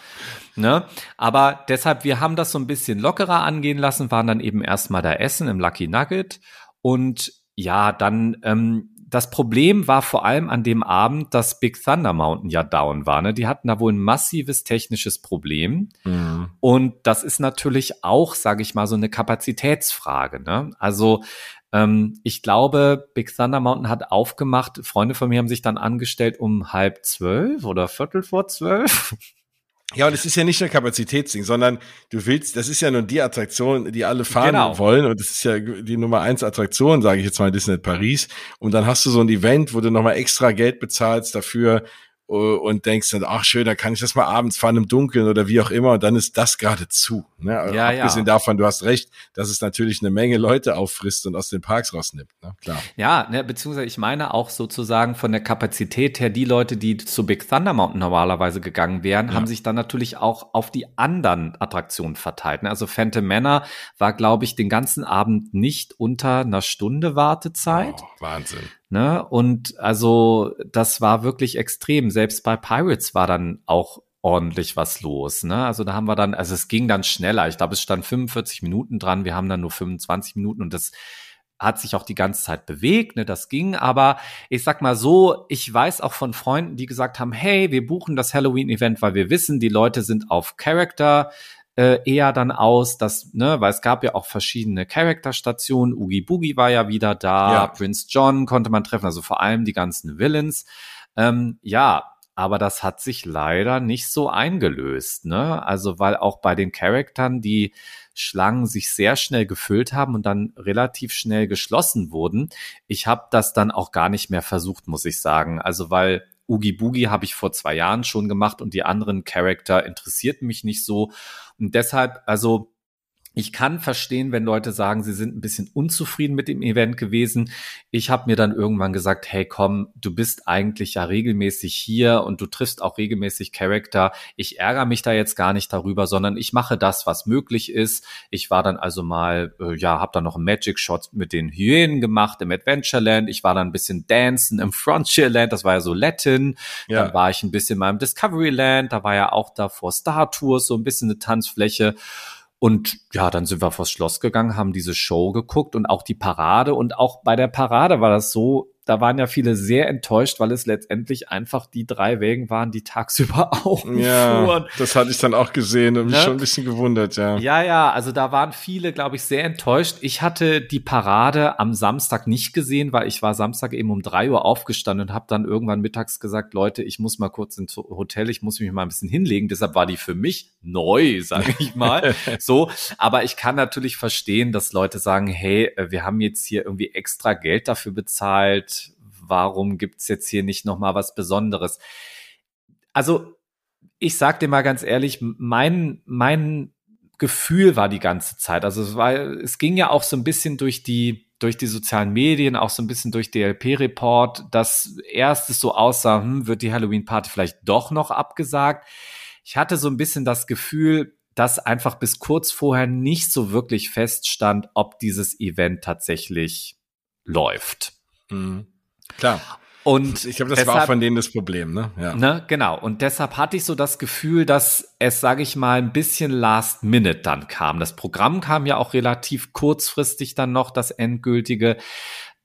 Ne? Aber deshalb, wir haben das so ein bisschen lockerer angehen lassen, waren dann eben erstmal da essen im Lucky Nugget und ja, dann ähm, das Problem war vor allem an dem Abend, dass Big Thunder Mountain ja down war. Ne? Die hatten da wohl ein massives technisches Problem. Mhm. Und das ist natürlich auch, sage ich mal, so eine Kapazitätsfrage. Ne? Also ähm, ich glaube, Big Thunder Mountain hat aufgemacht. Freunde von mir haben sich dann angestellt um halb zwölf oder viertel vor zwölf. Ja, und es ist ja nicht nur Kapazitätsding, sondern du willst, das ist ja nun die Attraktion, die alle fahren genau. wollen. Und das ist ja die Nummer eins Attraktion, sage ich jetzt mal, Disney Paris. Und dann hast du so ein Event, wo du nochmal extra Geld bezahlst dafür, und denkst dann, ach schön, da kann ich das mal abends fahren im Dunkeln oder wie auch immer und dann ist das gerade zu. Ne? Ja, Abgesehen ja. davon, du hast recht, dass es natürlich eine Menge Leute auffrisst und aus den Parks rausnimmt. Ne? Klar. Ja, ne, beziehungsweise ich meine auch sozusagen von der Kapazität her, die Leute, die zu Big Thunder Mountain normalerweise gegangen wären, ja. haben sich dann natürlich auch auf die anderen Attraktionen verteilt. Ne? Also Phantom Manor war, glaube ich, den ganzen Abend nicht unter einer Stunde Wartezeit. Oh, Wahnsinn. Ne? Und also das war wirklich extrem. Selbst bei Pirates war dann auch ordentlich was los. Ne? Also da haben wir dann, also es ging dann schneller. Ich glaube, es stand 45 Minuten dran. Wir haben dann nur 25 Minuten und das hat sich auch die ganze Zeit bewegt, ne, das ging, aber ich sag mal so, ich weiß auch von Freunden, die gesagt haben, hey, wir buchen das Halloween-Event, weil wir wissen, die Leute sind auf Character, äh, eher dann aus, dass, ne, weil es gab ja auch verschiedene Charakterstationen. Oogie Boogie war ja wieder da, ja. Prince John konnte man treffen, also vor allem die ganzen Villains. Ähm, ja, aber das hat sich leider nicht so eingelöst, ne? Also weil auch bei den Charaktern die Schlangen sich sehr schnell gefüllt haben und dann relativ schnell geschlossen wurden. Ich habe das dann auch gar nicht mehr versucht, muss ich sagen. Also weil Oogie Boogie habe ich vor zwei Jahren schon gemacht und die anderen Charakter interessierten mich nicht so. Und deshalb, also ich kann verstehen, wenn Leute sagen, sie sind ein bisschen unzufrieden mit dem Event gewesen. Ich habe mir dann irgendwann gesagt, hey komm, du bist eigentlich ja regelmäßig hier und du triffst auch regelmäßig Charakter. Ich ärgere mich da jetzt gar nicht darüber, sondern ich mache das, was möglich ist. Ich war dann also mal, äh, ja, habe dann noch einen Magic Shot mit den Hyänen gemacht im Adventureland. Ich war dann ein bisschen dancen im Frontierland, das war ja so Latin. Ja. Dann war ich ein bisschen mal im Discoveryland, da war ja auch da vor Star Tours so ein bisschen eine Tanzfläche. Und ja, dann sind wir vors Schloss gegangen, haben diese Show geguckt und auch die Parade. Und auch bei der Parade war das so, da waren ja viele sehr enttäuscht, weil es letztendlich einfach die drei Wegen waren, die tagsüber [LAUGHS] auch ja, fuhren. Das hatte ich dann auch gesehen und mich ne? schon ein bisschen gewundert, ja. Ja, ja, also da waren viele, glaube ich, sehr enttäuscht. Ich hatte die Parade am Samstag nicht gesehen, weil ich war Samstag eben um drei Uhr aufgestanden und habe dann irgendwann mittags gesagt, Leute, ich muss mal kurz ins Hotel, ich muss mich mal ein bisschen hinlegen. Deshalb war die für mich neu, sage ich [LAUGHS] mal. so, aber ich kann natürlich verstehen, dass Leute sagen, hey, äh, wir haben jetzt hier irgendwie extra Geld dafür bezahlt warum gibt's jetzt hier nicht noch mal was Besonderes? Also ich sag dir mal ganz ehrlich, mein mein Gefühl war die ganze Zeit. Also es war, es ging ja auch so ein bisschen durch die durch die sozialen Medien, auch so ein bisschen durch DLP-Report, dass erst es so aussah, hm, wird die Halloween-Party vielleicht doch noch abgesagt. Ich hatte so ein bisschen das Gefühl, dass einfach bis kurz vorher nicht so wirklich feststand, ob dieses Event tatsächlich läuft. Mhm. Klar. Und ich glaube, das deshalb, war auch von denen das Problem, ne? Ja. Ne, genau. Und deshalb hatte ich so das Gefühl, dass es, sage ich mal, ein bisschen Last Minute dann kam. Das Programm kam ja auch relativ kurzfristig dann noch, das endgültige.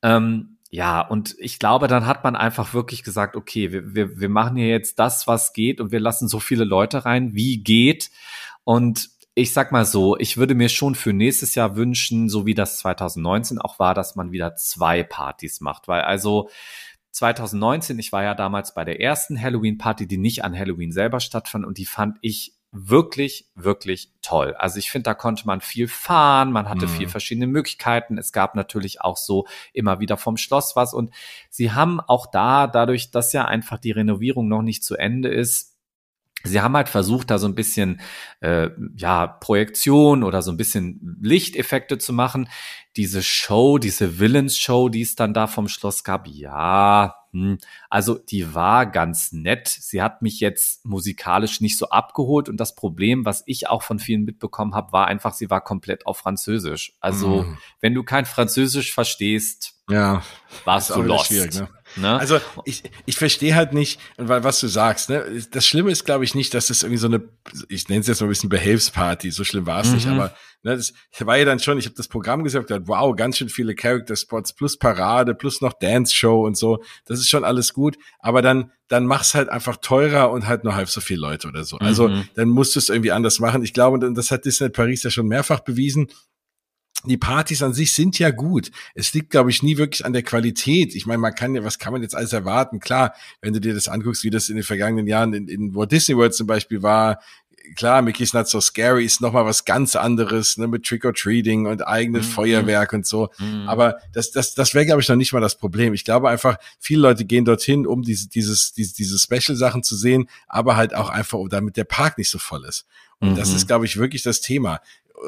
Ähm, ja, und ich glaube, dann hat man einfach wirklich gesagt, okay, wir, wir, wir machen hier jetzt das, was geht und wir lassen so viele Leute rein, wie geht. Und ich sag mal so, ich würde mir schon für nächstes Jahr wünschen, so wie das 2019 auch war, dass man wieder zwei Partys macht, weil also 2019, ich war ja damals bei der ersten Halloween-Party, die nicht an Halloween selber stattfand und die fand ich wirklich, wirklich toll. Also ich finde, da konnte man viel fahren, man hatte mhm. viel verschiedene Möglichkeiten. Es gab natürlich auch so immer wieder vom Schloss was und sie haben auch da, dadurch, dass ja einfach die Renovierung noch nicht zu Ende ist, Sie haben halt versucht, da so ein bisschen äh, ja Projektion oder so ein bisschen Lichteffekte zu machen. Diese Show, diese Villains-Show, die es dann da vom Schloss gab, ja, hm, also die war ganz nett. Sie hat mich jetzt musikalisch nicht so abgeholt und das Problem, was ich auch von vielen mitbekommen habe, war einfach, sie war komplett auf Französisch. Also mm. wenn du kein Französisch verstehst, ja, warst du lost. Ne? Ne? Also ich, ich verstehe halt nicht, weil was du sagst, ne? Das Schlimme ist, glaube ich, nicht, dass das irgendwie so eine, ich nenne es jetzt mal ein bisschen Behelfsparty, so schlimm war es mhm. nicht, aber ne, das war ja dann schon, ich habe das Programm gesagt, wow, ganz schön viele Character-Spots, plus Parade, plus noch Dance-Show und so, das ist schon alles gut, aber dann, dann mach's halt einfach teurer und halt nur halb so viele Leute oder so. Also mhm. dann musst du es irgendwie anders machen. Ich glaube, das hat Disney Paris ja schon mehrfach bewiesen die Partys an sich sind ja gut. Es liegt, glaube ich, nie wirklich an der Qualität. Ich meine, man kann ja, was kann man jetzt alles erwarten? Klar, wenn du dir das anguckst, wie das in den vergangenen Jahren in, in Walt Disney World zum Beispiel war, klar, Mickey's Not So Scary ist nochmal was ganz anderes, ne, mit Trick or Treating und eigenes mhm. Feuerwerk und so. Mhm. Aber das, das, das wäre, glaube ich, noch nicht mal das Problem. Ich glaube einfach, viele Leute gehen dorthin, um diese, dieses, diese, diese Special-Sachen zu sehen, aber halt auch einfach, damit der Park nicht so voll ist. Und mhm. das ist, glaube ich, wirklich das Thema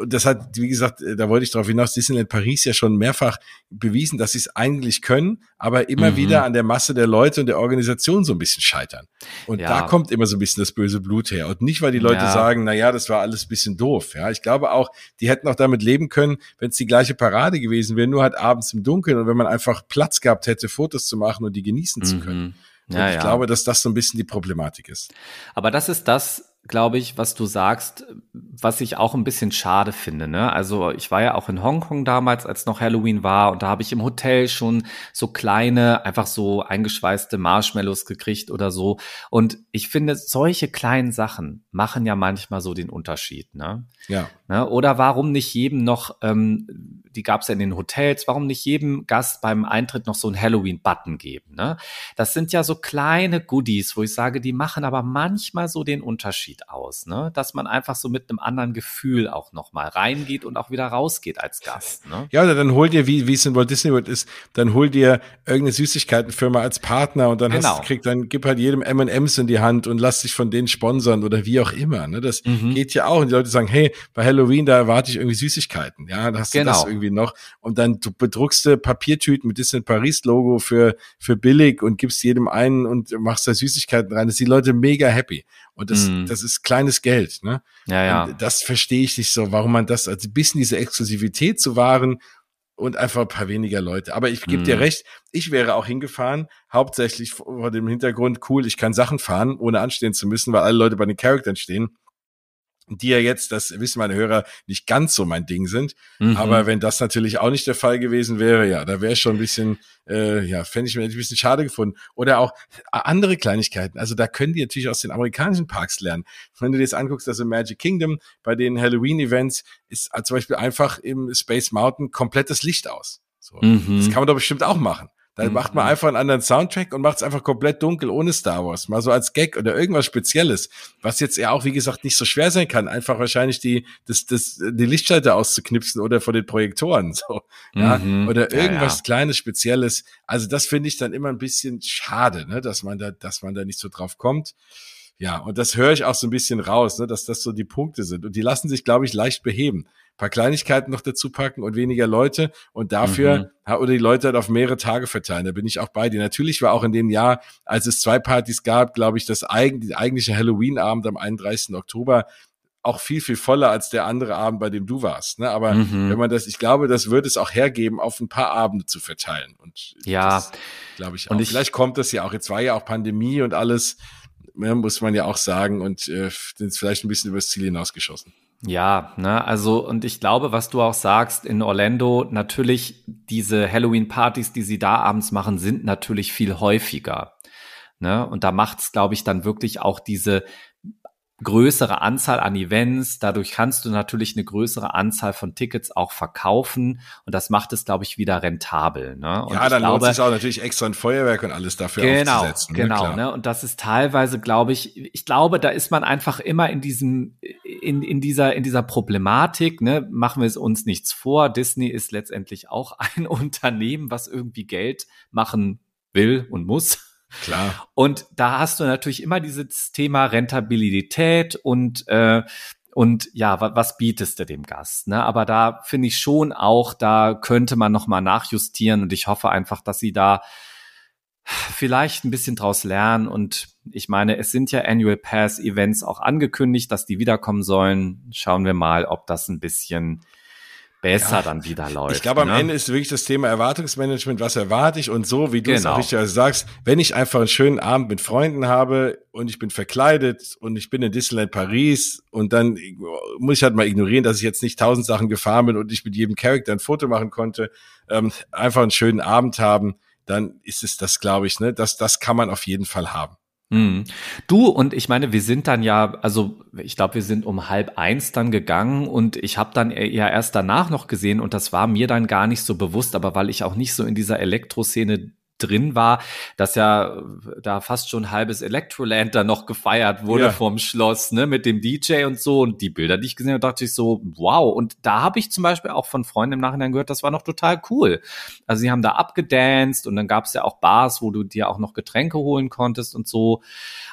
das hat, wie gesagt, da wollte ich darauf hinaus, Disneyland Paris ja schon mehrfach bewiesen, dass sie es eigentlich können, aber immer mhm. wieder an der Masse der Leute und der Organisation so ein bisschen scheitern. Und ja. da kommt immer so ein bisschen das böse Blut her. Und nicht, weil die Leute ja. sagen, na ja, das war alles ein bisschen doof. Ja, ich glaube auch, die hätten auch damit leben können, wenn es die gleiche Parade gewesen wäre, nur halt abends im Dunkeln und wenn man einfach Platz gehabt hätte, Fotos zu machen und die genießen mhm. zu können. Ja, ich ja. glaube, dass das so ein bisschen die Problematik ist. Aber das ist das, glaube ich, was du sagst, was ich auch ein bisschen schade finde. Ne? Also ich war ja auch in Hongkong damals, als noch Halloween war, und da habe ich im Hotel schon so kleine, einfach so eingeschweißte Marshmallows gekriegt oder so. Und ich finde, solche kleinen Sachen machen ja manchmal so den Unterschied. Ne? Ja. Ne? Oder warum nicht jedem noch, ähm, die gab es ja in den Hotels, warum nicht jedem Gast beim Eintritt noch so einen Halloween-Button geben? Ne? Das sind ja so kleine Goodies, wo ich sage, die machen aber manchmal so den Unterschied aus, ne? dass man einfach so mit einem anderen Gefühl auch nochmal reingeht und auch wieder rausgeht als Gast. Ne? Ja, oder dann hol dir, wie, wie es in Walt Disney World ist, dann hol dir irgendeine Süßigkeitenfirma als Partner und dann genau. hast, krieg, dann gib halt jedem M&M's in die Hand und lass dich von denen sponsern oder wie auch immer. Ne? Das mhm. geht ja auch. Und die Leute sagen, hey, bei Halloween, da erwarte ich irgendwie Süßigkeiten. Ja, da hast genau. du das genau. irgendwie noch. Und dann du bedruckst du Papiertüten mit Disney Paris Logo für, für billig und gibst jedem einen und machst da Süßigkeiten rein. Das sind die Leute mega happy. Und das, mm. das ist kleines Geld, ne? Ja, ja. Und das verstehe ich nicht so, warum man das, also ein bisschen diese Exklusivität zu wahren und einfach ein paar weniger Leute. Aber ich gebe mm. dir mhm. recht, ich wäre auch hingefahren, hauptsächlich vor dem Hintergrund, cool, ich kann Sachen fahren, ohne anstehen zu müssen, weil alle Leute bei den Charaktern stehen die ja jetzt, das wissen meine Hörer, nicht ganz so mein Ding sind. Mhm. Aber wenn das natürlich auch nicht der Fall gewesen wäre, ja, da wäre schon ein bisschen, äh, ja, fände ich mir ein bisschen schade gefunden. Oder auch andere Kleinigkeiten. Also da können die natürlich aus den amerikanischen Parks lernen. Wenn du dir jetzt anguckst, also Magic Kingdom, bei den Halloween-Events ist zum Beispiel einfach im Space Mountain komplettes Licht aus. So. Mhm. Das kann man doch bestimmt auch machen. Dann mhm. macht man einfach einen anderen Soundtrack und macht es einfach komplett dunkel ohne Star Wars. Mal so als Gag oder irgendwas Spezielles. Was jetzt ja auch, wie gesagt, nicht so schwer sein kann. Einfach wahrscheinlich die, das, das, die Lichtschalter auszuknipsen oder vor den Projektoren. [LAUGHS] So. Ja. Mhm. Oder irgendwas ja, ja. Kleines, Spezielles. Also das finde ich dann immer ein bisschen schade, ne, dass man da, dass man da nicht so drauf kommt. Ja, und das höre ich auch so ein bisschen raus, ne, dass das so die Punkte sind. Und die lassen sich, glaube ich, leicht beheben paar Kleinigkeiten noch dazu packen und weniger Leute und dafür mhm. oder die Leute halt auf mehrere Tage verteilen. Da bin ich auch bei dir. Natürlich war auch in dem Jahr, als es zwei Partys gab, glaube ich, das eigen, eigentliche Halloween-Abend am 31. Oktober auch viel, viel voller als der andere Abend, bei dem du warst. Ne? Aber mhm. wenn man das, ich glaube, das würde es auch hergeben, auf ein paar Abende zu verteilen. Und ja, glaube ich auch. Und ich, Vielleicht kommt das ja auch. Jetzt war ja auch Pandemie und alles, ne, muss man ja auch sagen, und äh, sind vielleicht ein bisschen übers Ziel hinausgeschossen. Ja, ne, also und ich glaube, was du auch sagst in Orlando, natürlich diese Halloween-Partys, die sie da abends machen, sind natürlich viel häufiger. Ne? Und da macht's, glaube ich, dann wirklich auch diese größere Anzahl an Events. Dadurch kannst du natürlich eine größere Anzahl von Tickets auch verkaufen. Und das macht es, glaube ich, wieder rentabel. Ne? Und ja, dann glaube, lohnt sich auch natürlich extra ein Feuerwerk und alles dafür genau, aufzusetzen. Ne? Genau, ne? Und das ist teilweise, glaube ich, ich glaube, da ist man einfach immer in diesem, in, in dieser, in dieser Problematik, ne? Machen wir es uns nichts vor. Disney ist letztendlich auch [LAUGHS] ein Unternehmen, was irgendwie Geld machen will und muss. Klar. Und da hast du natürlich immer dieses Thema Rentabilität und äh, und ja, was bietest du dem Gast? Ne? Aber da finde ich schon auch, da könnte man noch mal nachjustieren und ich hoffe einfach, dass sie da vielleicht ein bisschen draus lernen und ich meine, es sind ja Annual Pass Events auch angekündigt, dass die wiederkommen sollen. Schauen wir mal, ob das ein bisschen besser ja, dann wieder läuft. Ich glaube, am ne? Ende ist wirklich das Thema Erwartungsmanagement, was erwarte ich und so, wie du genau. es auch genau. richtig sagst, wenn ich einfach einen schönen Abend mit Freunden habe und ich bin verkleidet und ich bin in Disneyland Paris und dann muss ich halt mal ignorieren, dass ich jetzt nicht tausend Sachen gefahren bin und ich mit jedem Charakter ein Foto machen konnte, ähm, einfach einen schönen Abend haben, dann ist es das, glaube ich, ne, das, das kann man auf jeden Fall haben. Mhm. Du und ich meine, wir sind dann ja, also ich glaube, wir sind um halb eins dann gegangen und ich habe dann ja erst danach noch gesehen und das war mir dann gar nicht so bewusst, aber weil ich auch nicht so in dieser Elektroszene drin war, dass ja da fast schon halbes Electroland da noch gefeiert wurde ja. vom Schloss, ne, mit dem DJ und so. Und die Bilder, die ich gesehen habe, dachte ich so, wow. Und da habe ich zum Beispiel auch von Freunden im Nachhinein gehört, das war noch total cool. Also sie haben da abgedanced und dann gab es ja auch Bars, wo du dir auch noch Getränke holen konntest und so.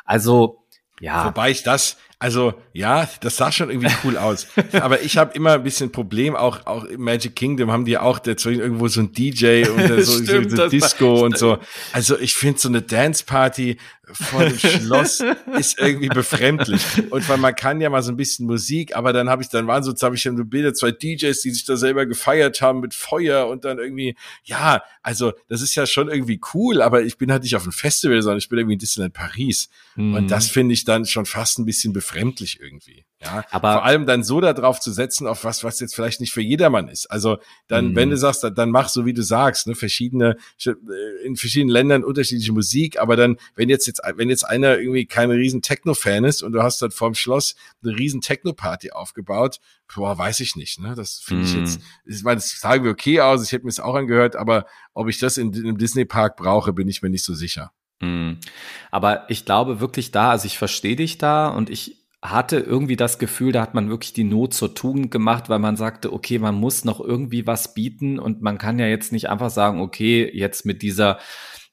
Also ja. Wobei ich das, also ja, das sah schon irgendwie cool aus. [LAUGHS] Aber ich habe immer ein bisschen Problem, auch, auch im Magic Kingdom haben die auch deswegen irgendwo so ein DJ und so, [LAUGHS] Stimmt, so, so Disco und so. Also ich finde so eine Dance Party vor dem Schloss ist irgendwie befremdlich. Und weil man kann ja mal so ein bisschen Musik, aber dann habe ich, dann waren so, habe ich dann so Bilder, zwei DJs, die sich da selber gefeiert haben mit Feuer und dann irgendwie, ja, also das ist ja schon irgendwie cool, aber ich bin halt nicht auf einem Festival, sondern ich bin irgendwie in Disneyland Paris. Mhm. Und das finde ich dann schon fast ein bisschen befremdlich irgendwie. Ja, aber vor allem dann so darauf zu setzen, auf was, was jetzt vielleicht nicht für jedermann ist. Also dann, mhm. wenn du sagst, dann, dann mach so, wie du sagst, ne, verschiedene, äh, in verschiedenen Ländern unterschiedliche Musik, aber dann, wenn jetzt, jetzt, wenn jetzt einer irgendwie kein riesen Techno-Fan ist und du hast dann vorm Schloss eine riesen Techno-Party aufgebaut, boah, weiß ich nicht, ne, das finde mhm. ich jetzt, ich meine, das sagen wir okay aus, ich hätte mir es auch angehört, aber ob ich das in, in einem Disney-Park brauche, bin ich mir nicht so sicher. Mhm. Aber ich glaube wirklich da, also ich verstehe dich da und ich hatte irgendwie das Gefühl, da hat man wirklich die Not zur Tugend gemacht, weil man sagte, okay, man muss noch irgendwie was bieten und man kann ja jetzt nicht einfach sagen, okay, jetzt mit dieser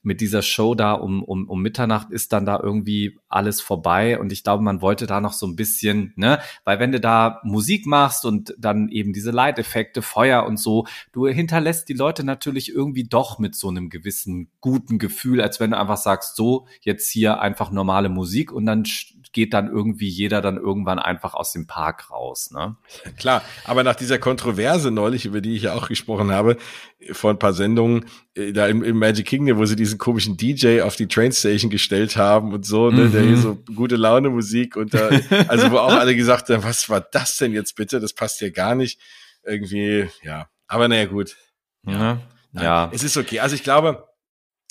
mit dieser Show da um, um, um Mitternacht ist dann da irgendwie alles vorbei. Und ich glaube, man wollte da noch so ein bisschen, ne, weil wenn du da Musik machst und dann eben diese Leiteffekte, Feuer und so, du hinterlässt die Leute natürlich irgendwie doch mit so einem gewissen guten Gefühl, als wenn du einfach sagst, so, jetzt hier einfach normale Musik und dann geht dann irgendwie jeder dann irgendwann einfach aus dem Park raus. Ne? Klar, aber nach dieser Kontroverse neulich, über die ich ja auch gesprochen habe, vor ein paar Sendungen, äh, da im, im Magic Kingdom, wo sie diesen komischen DJ auf die Trainstation gestellt haben und so, ne, mhm. der hier so gute Laune Musik und da, also wo auch alle gesagt haben, was war das denn jetzt bitte? Das passt ja gar nicht. Irgendwie, ja. Aber naja, gut. Ja. ja. Es ist okay. Also ich glaube,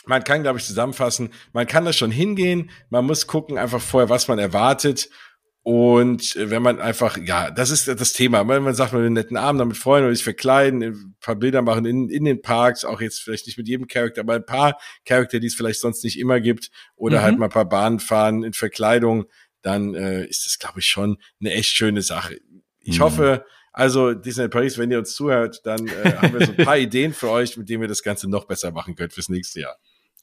man kann, glaube ich, zusammenfassen, man kann da schon hingehen, man muss gucken einfach vorher, was man erwartet. Und äh, wenn man einfach, ja, das ist das Thema. Wenn man sagt, man will einen netten Abend damit freuen oder sich verkleiden, ein paar Bilder machen in, in den Parks, auch jetzt vielleicht nicht mit jedem Charakter, aber ein paar Charakter, die es vielleicht sonst nicht immer gibt, oder mhm. halt mal ein paar Bahnen fahren in Verkleidung, dann äh, ist das, glaube ich, schon eine echt schöne Sache. Ich mhm. hoffe, also Disney Paris, wenn ihr uns zuhört, dann äh, haben wir so ein paar [LAUGHS] Ideen für euch, mit denen wir das Ganze noch besser machen könnt fürs nächste Jahr.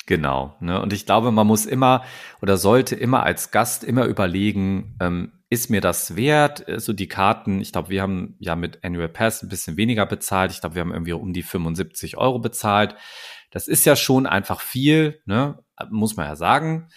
Genau. Ne? Und ich glaube, man muss immer oder sollte immer als Gast immer überlegen, ähm, ist mir das wert? So also die Karten, ich glaube, wir haben ja mit Annual Pass ein bisschen weniger bezahlt. Ich glaube, wir haben irgendwie um die 75 Euro bezahlt. Das ist ja schon einfach viel, ne? muss man ja sagen.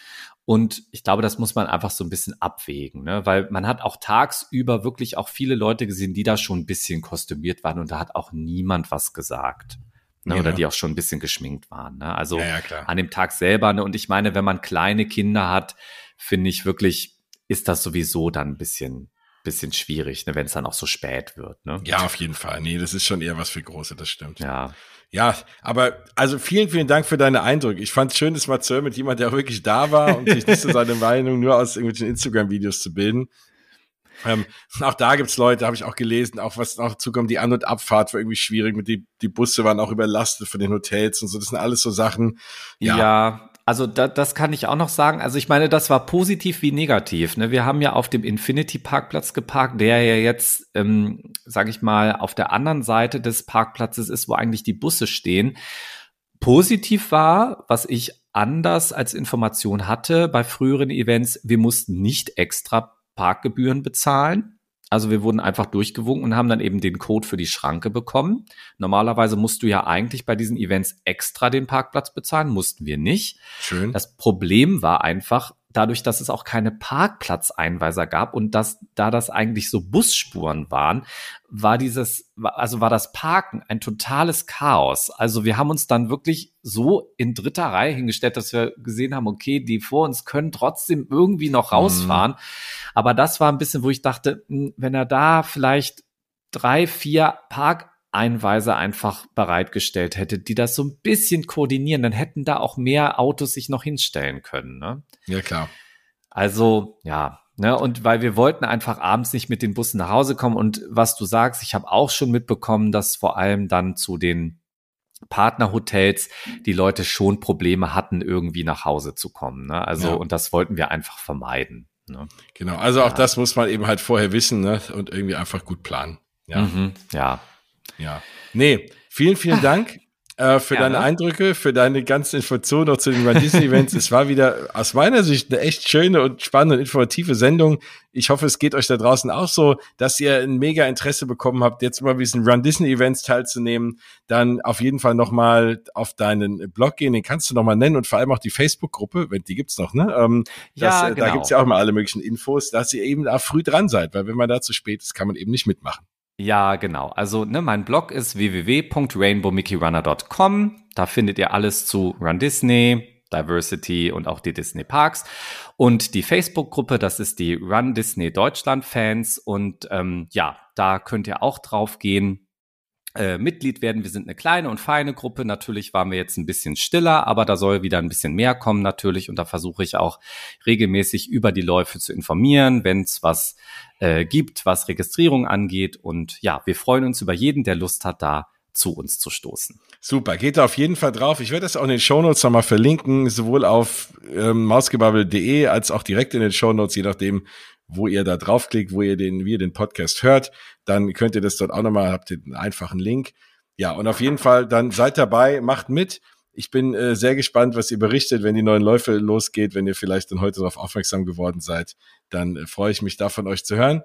Und ich glaube, das muss man einfach so ein bisschen abwägen, ne? weil man hat auch tagsüber wirklich auch viele Leute gesehen, die da schon ein bisschen kostümiert waren und da hat auch niemand was gesagt. Ne, genau. Oder die auch schon ein bisschen geschminkt waren. Ne? Also ja, ja, an dem Tag selber. Ne? Und ich meine, wenn man kleine Kinder hat, finde ich wirklich, ist das sowieso dann ein bisschen, bisschen schwierig, ne? wenn es dann auch so spät wird. Ne? Ja, auf jeden Fall. Nee, das ist schon eher was für Große, das stimmt. Ja. Ja, aber also vielen, vielen Dank für deine Eindrücke. Ich fand es schön, das mal zu hören mit jemand, der wirklich da war und sich nicht so [LAUGHS] seine Meinung nur aus irgendwelchen Instagram-Videos zu bilden. Ähm, auch da gibt's Leute, habe ich auch gelesen, auch was noch zukommt, die An- und Abfahrt war irgendwie schwierig, mit die, die Busse waren auch überlastet von den Hotels und so, das sind alles so Sachen. Ja, ja also da, das kann ich auch noch sagen. Also ich meine, das war positiv wie negativ. Ne? Wir haben ja auf dem Infinity Parkplatz geparkt, der ja jetzt, ähm, sage ich mal, auf der anderen Seite des Parkplatzes ist, wo eigentlich die Busse stehen. Positiv war, was ich anders als Information hatte bei früheren Events, wir mussten nicht extra Parkgebühren bezahlen. Also wir wurden einfach durchgewunken und haben dann eben den Code für die Schranke bekommen. Normalerweise musst du ja eigentlich bei diesen Events extra den Parkplatz bezahlen, mussten wir nicht. Schön. Das Problem war einfach, dadurch, dass es auch keine Parkplatzeinweiser gab und dass da das eigentlich so Busspuren waren, war dieses, also war das Parken ein totales Chaos. Also wir haben uns dann wirklich so in dritter Reihe hingestellt, dass wir gesehen haben, okay, die vor uns können trotzdem irgendwie noch mhm. rausfahren. Mhm. Aber das war ein bisschen, wo ich dachte, hm, wenn er da vielleicht drei, vier Park Einweiser einfach bereitgestellt hätte, die das so ein bisschen koordinieren, dann hätten da auch mehr Autos sich noch hinstellen können. Ne? Ja, klar. Also, ja, Ne, und weil wir wollten einfach abends nicht mit den Bussen nach Hause kommen. Und was du sagst, ich habe auch schon mitbekommen, dass vor allem dann zu den Partnerhotels die Leute schon Probleme hatten, irgendwie nach Hause zu kommen. Ne? Also, ja. und das wollten wir einfach vermeiden. Ne? Genau, also auch ja. das muss man eben halt vorher wissen ne? und irgendwie einfach gut planen. Ja. Mhm, ja. Ja. Nee, vielen, vielen Dank äh, für Gerne. deine Eindrücke, für deine ganzen Informationen auch zu den Run Disney Events. es war wieder aus meiner Sicht eine echt schöne und spannende und informative Sendung. Ich hoffe, es geht euch da draußen auch so, dass ihr ein mega Interesse bekommen habt, jetzt mal diesen Run Disney Events teilzunehmen. Dann auf jeden Fall nochmal auf deinen Blog gehen, den kannst du nochmal nennen und vor allem auch die Facebook-Gruppe, wenn die gibt's noch, ne? Ähm, ja, genau. Da gibt's ja auch mal alle möglichen Infos, dass ihr eben da früh dran seid, weil wenn man da zu spät ist, kann man eben nicht mitmachen. Ja, genau. Also ne, mein Blog ist www.rainbowmickeyrunner.com. Da findet ihr alles zu Run Disney, Diversity und auch die Disney Parks. Und die Facebook-Gruppe, das ist die Run Disney Deutschland Fans. Und ähm, ja, da könnt ihr auch drauf gehen. Äh, Mitglied werden. Wir sind eine kleine und feine Gruppe. Natürlich waren wir jetzt ein bisschen stiller, aber da soll wieder ein bisschen mehr kommen natürlich. Und da versuche ich auch regelmäßig über die Läufe zu informieren, wenn es was äh, gibt, was Registrierung angeht. Und ja, wir freuen uns über jeden, der Lust hat, da zu uns zu stoßen. Super, geht auf jeden Fall drauf. Ich werde das auch in den Shownotes nochmal verlinken, sowohl auf ähm, mausgebabbel.de als auch direkt in den Shownotes, je nachdem, wo ihr da draufklickt, wo ihr den, wie ihr den Podcast hört. Dann könnt ihr das dort auch nochmal, habt ihr einen einfachen Link. Ja, und auf jeden Fall dann seid dabei, macht mit. Ich bin äh, sehr gespannt, was ihr berichtet, wenn die neuen Läufe losgeht, wenn ihr vielleicht dann heute darauf aufmerksam geworden seid. Dann äh, freue ich mich da von euch zu hören.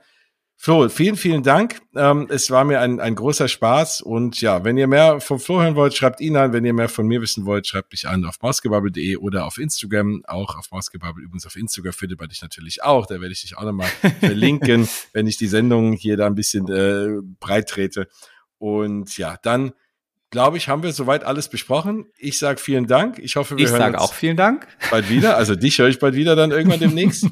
Flo, vielen, vielen Dank. Ähm, es war mir ein, ein großer Spaß. Und ja, wenn ihr mehr von Flo hören wollt, schreibt ihn an. Wenn ihr mehr von mir wissen wollt, schreibt mich an auf mausgebabbel.de oder auf Instagram. Auch auf mausgebabbel. Übrigens auf Instagram findet man dich natürlich auch. Da werde ich dich auch nochmal [LAUGHS] verlinken, wenn ich die Sendung hier da ein bisschen äh, breit trete. Und ja, dann glaube ich, haben wir soweit alles besprochen. Ich sage vielen Dank. Ich hoffe, wir ich hören uns auch vielen Dank. bald wieder. Also [LAUGHS] dich höre ich bald wieder dann irgendwann demnächst.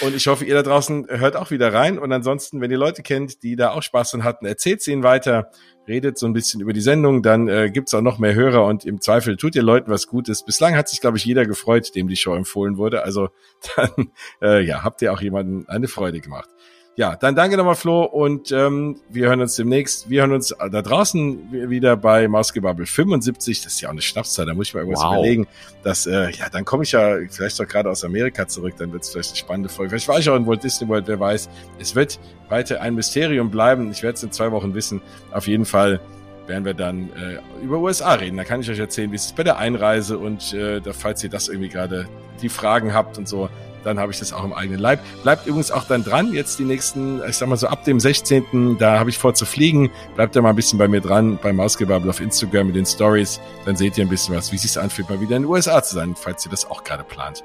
und ich hoffe, ihr da draußen hört auch wieder rein. Und ansonsten, wenn ihr Leute kennt, die da auch Spaß dran hatten, erzählt sie ihnen weiter, redet so ein bisschen über die Sendung, dann äh, gibt's auch noch mehr Hörer und im Zweifel tut ihr Leuten was Gutes. Bislang hat sich, glaube ich, jeder gefreut, dem die Show empfohlen wurde. Also [LAUGHS] dann äh, ja, habt ihr auch jemanden eine Freude gemacht. Ja, dann danke nochmal, Flo, und ähm, wir hören uns demnächst. Wir hören uns da draußen wieder bei Mausgebabbel 75. Das ist ja auch eine Schnapszahl, da muss ich mal irgendwas wow. überlegen. Das, äh, ja, dann komme ich ja vielleicht doch gerade aus Amerika zurück, dann wird es vielleicht eine spannende Folge. Vielleicht war ich auch in Walt Disney World, wer weiß. Es wird weiter ein Mysterium bleiben. Ich werde es in zwei Wochen wissen. Auf jeden Fall werden wir dann äh, über USA reden. Da kann ich euch erzählen, wie es ist bei der Einreise und äh, da, falls ihr das irgendwie gerade die Fragen habt und so, dann habe ich das auch im eigenen Leib. Bleibt übrigens auch dann dran, jetzt die nächsten, ich sag mal so ab dem 16., da habe ich vor zu fliegen. Bleibt da mal ein bisschen bei mir dran, beim Mausgebabbel auf Instagram mit den Stories. Dann seht ihr ein bisschen was, wie es sich anfühlt, mal wieder in den USA zu sein, falls ihr das auch gerade plant.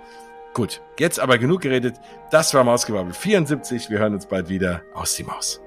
Gut, jetzt aber genug geredet. Das war Mausgebabbel 74. Wir hören uns bald wieder aus die Maus.